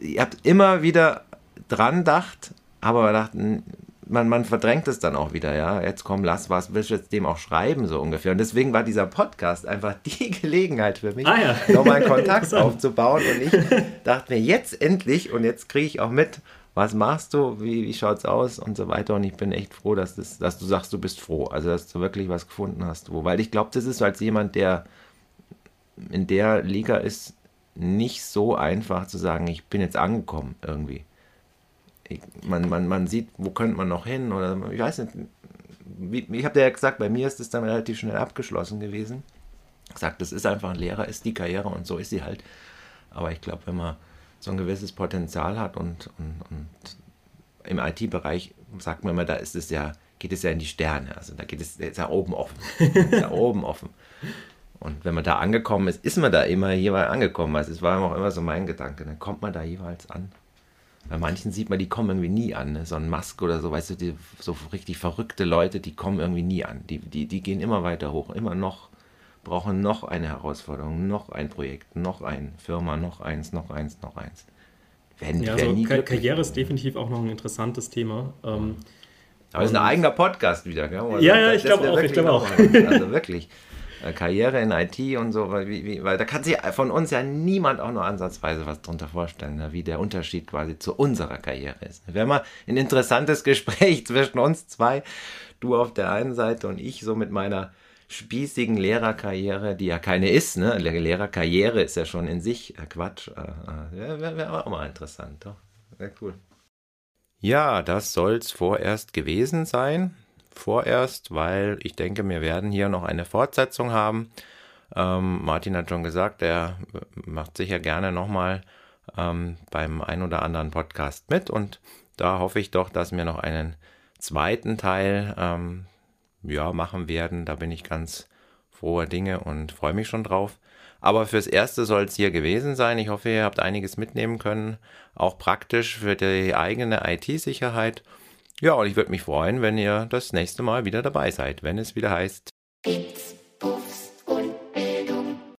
ihr habt immer wieder dran gedacht, aber dachten, man, man verdrängt es dann auch wieder, ja. Jetzt komm, lass was, willst du jetzt dem auch schreiben, so ungefähr. Und deswegen war dieser Podcast einfach die Gelegenheit für mich, Ah, ja. nochmal einen Kontakt aufzubauen. Und ich dachte mir, jetzt endlich, und jetzt kriege ich auch mit, was machst du, wie, wie schaut's aus und so weiter. Und ich bin echt froh, dass, das, dass du sagst, du bist froh. Also, dass du wirklich was gefunden hast. Wo, weil ich glaube, das ist so als jemand, der in der Liga ist, nicht so einfach zu sagen, ich bin jetzt angekommen irgendwie. Ich, man, man, man sieht, wo könnte man noch hin oder ich weiß nicht. Wie, ich habe ja gesagt, bei mir ist es dann relativ schnell abgeschlossen gewesen. Gesagt, das ist einfach ein Lehrer, ist die Karriere und so ist sie halt. Aber ich glaube, wenn man so ein gewisses Potenzial hat und, und, und im IT-Bereich sagt man immer, da ist es ja, geht es ja in die Sterne. Also da geht es ist ja oben offen. ja oben offen. Und wenn man da angekommen ist, ist man da immer jeweils angekommen. Also es war auch immer so mein Gedanke. Dann kommt man da jeweils an. Bei manchen sieht man, die kommen irgendwie nie an. Ne? So ein Musk oder so, weißt du, die, so richtig verrückte Leute, die kommen irgendwie nie an. Die, die, die gehen immer weiter hoch, immer noch, brauchen noch eine Herausforderung, noch ein Projekt, noch eine Firma, noch eins, noch eins, noch eins. Werden, Ja, also nie Ka. Karriere ist definitiv auch noch ein interessantes Thema. Ähm, Aber es ist ein eigener Podcast wieder, gell? Also Ja, ja, ich glaube auch, ich glaube auch. Also wirklich. Äh, Karriere in IT und so, weil, wie, weil da kann sich von uns ja niemand auch nur ansatzweise was drunter vorstellen, ne, wie der Unterschied quasi zu unserer Karriere ist. Wäre mal ein interessantes Gespräch zwischen uns zwei, du auf der einen Seite und ich so mit meiner spießigen Lehrerkarriere, die ja keine ist, ne? Le- Lehrerkarriere ist ja schon in sich äh, Quatsch. Äh, Wäre wär auch mal interessant, doch. Wäre cool. Ja, das soll's vorerst gewesen sein. Vorerst, weil ich denke, wir werden hier noch eine Fortsetzung haben. Ähm, Martin hat schon gesagt, er macht sicher gerne nochmal ähm, beim ein oder anderen Podcast mit und da hoffe ich doch, dass wir noch einen zweiten Teil ähm, ja, machen werden. Da bin ich ganz froher Dinge und freue mich schon drauf. Aber fürs Erste soll es hier gewesen sein. Ich hoffe, ihr habt einiges mitnehmen können, auch praktisch für die eigene IT-Sicherheit. Ja, und ich würde mich freuen, wenn ihr das nächste Mal wieder dabei seid, wenn es wieder heißt Bits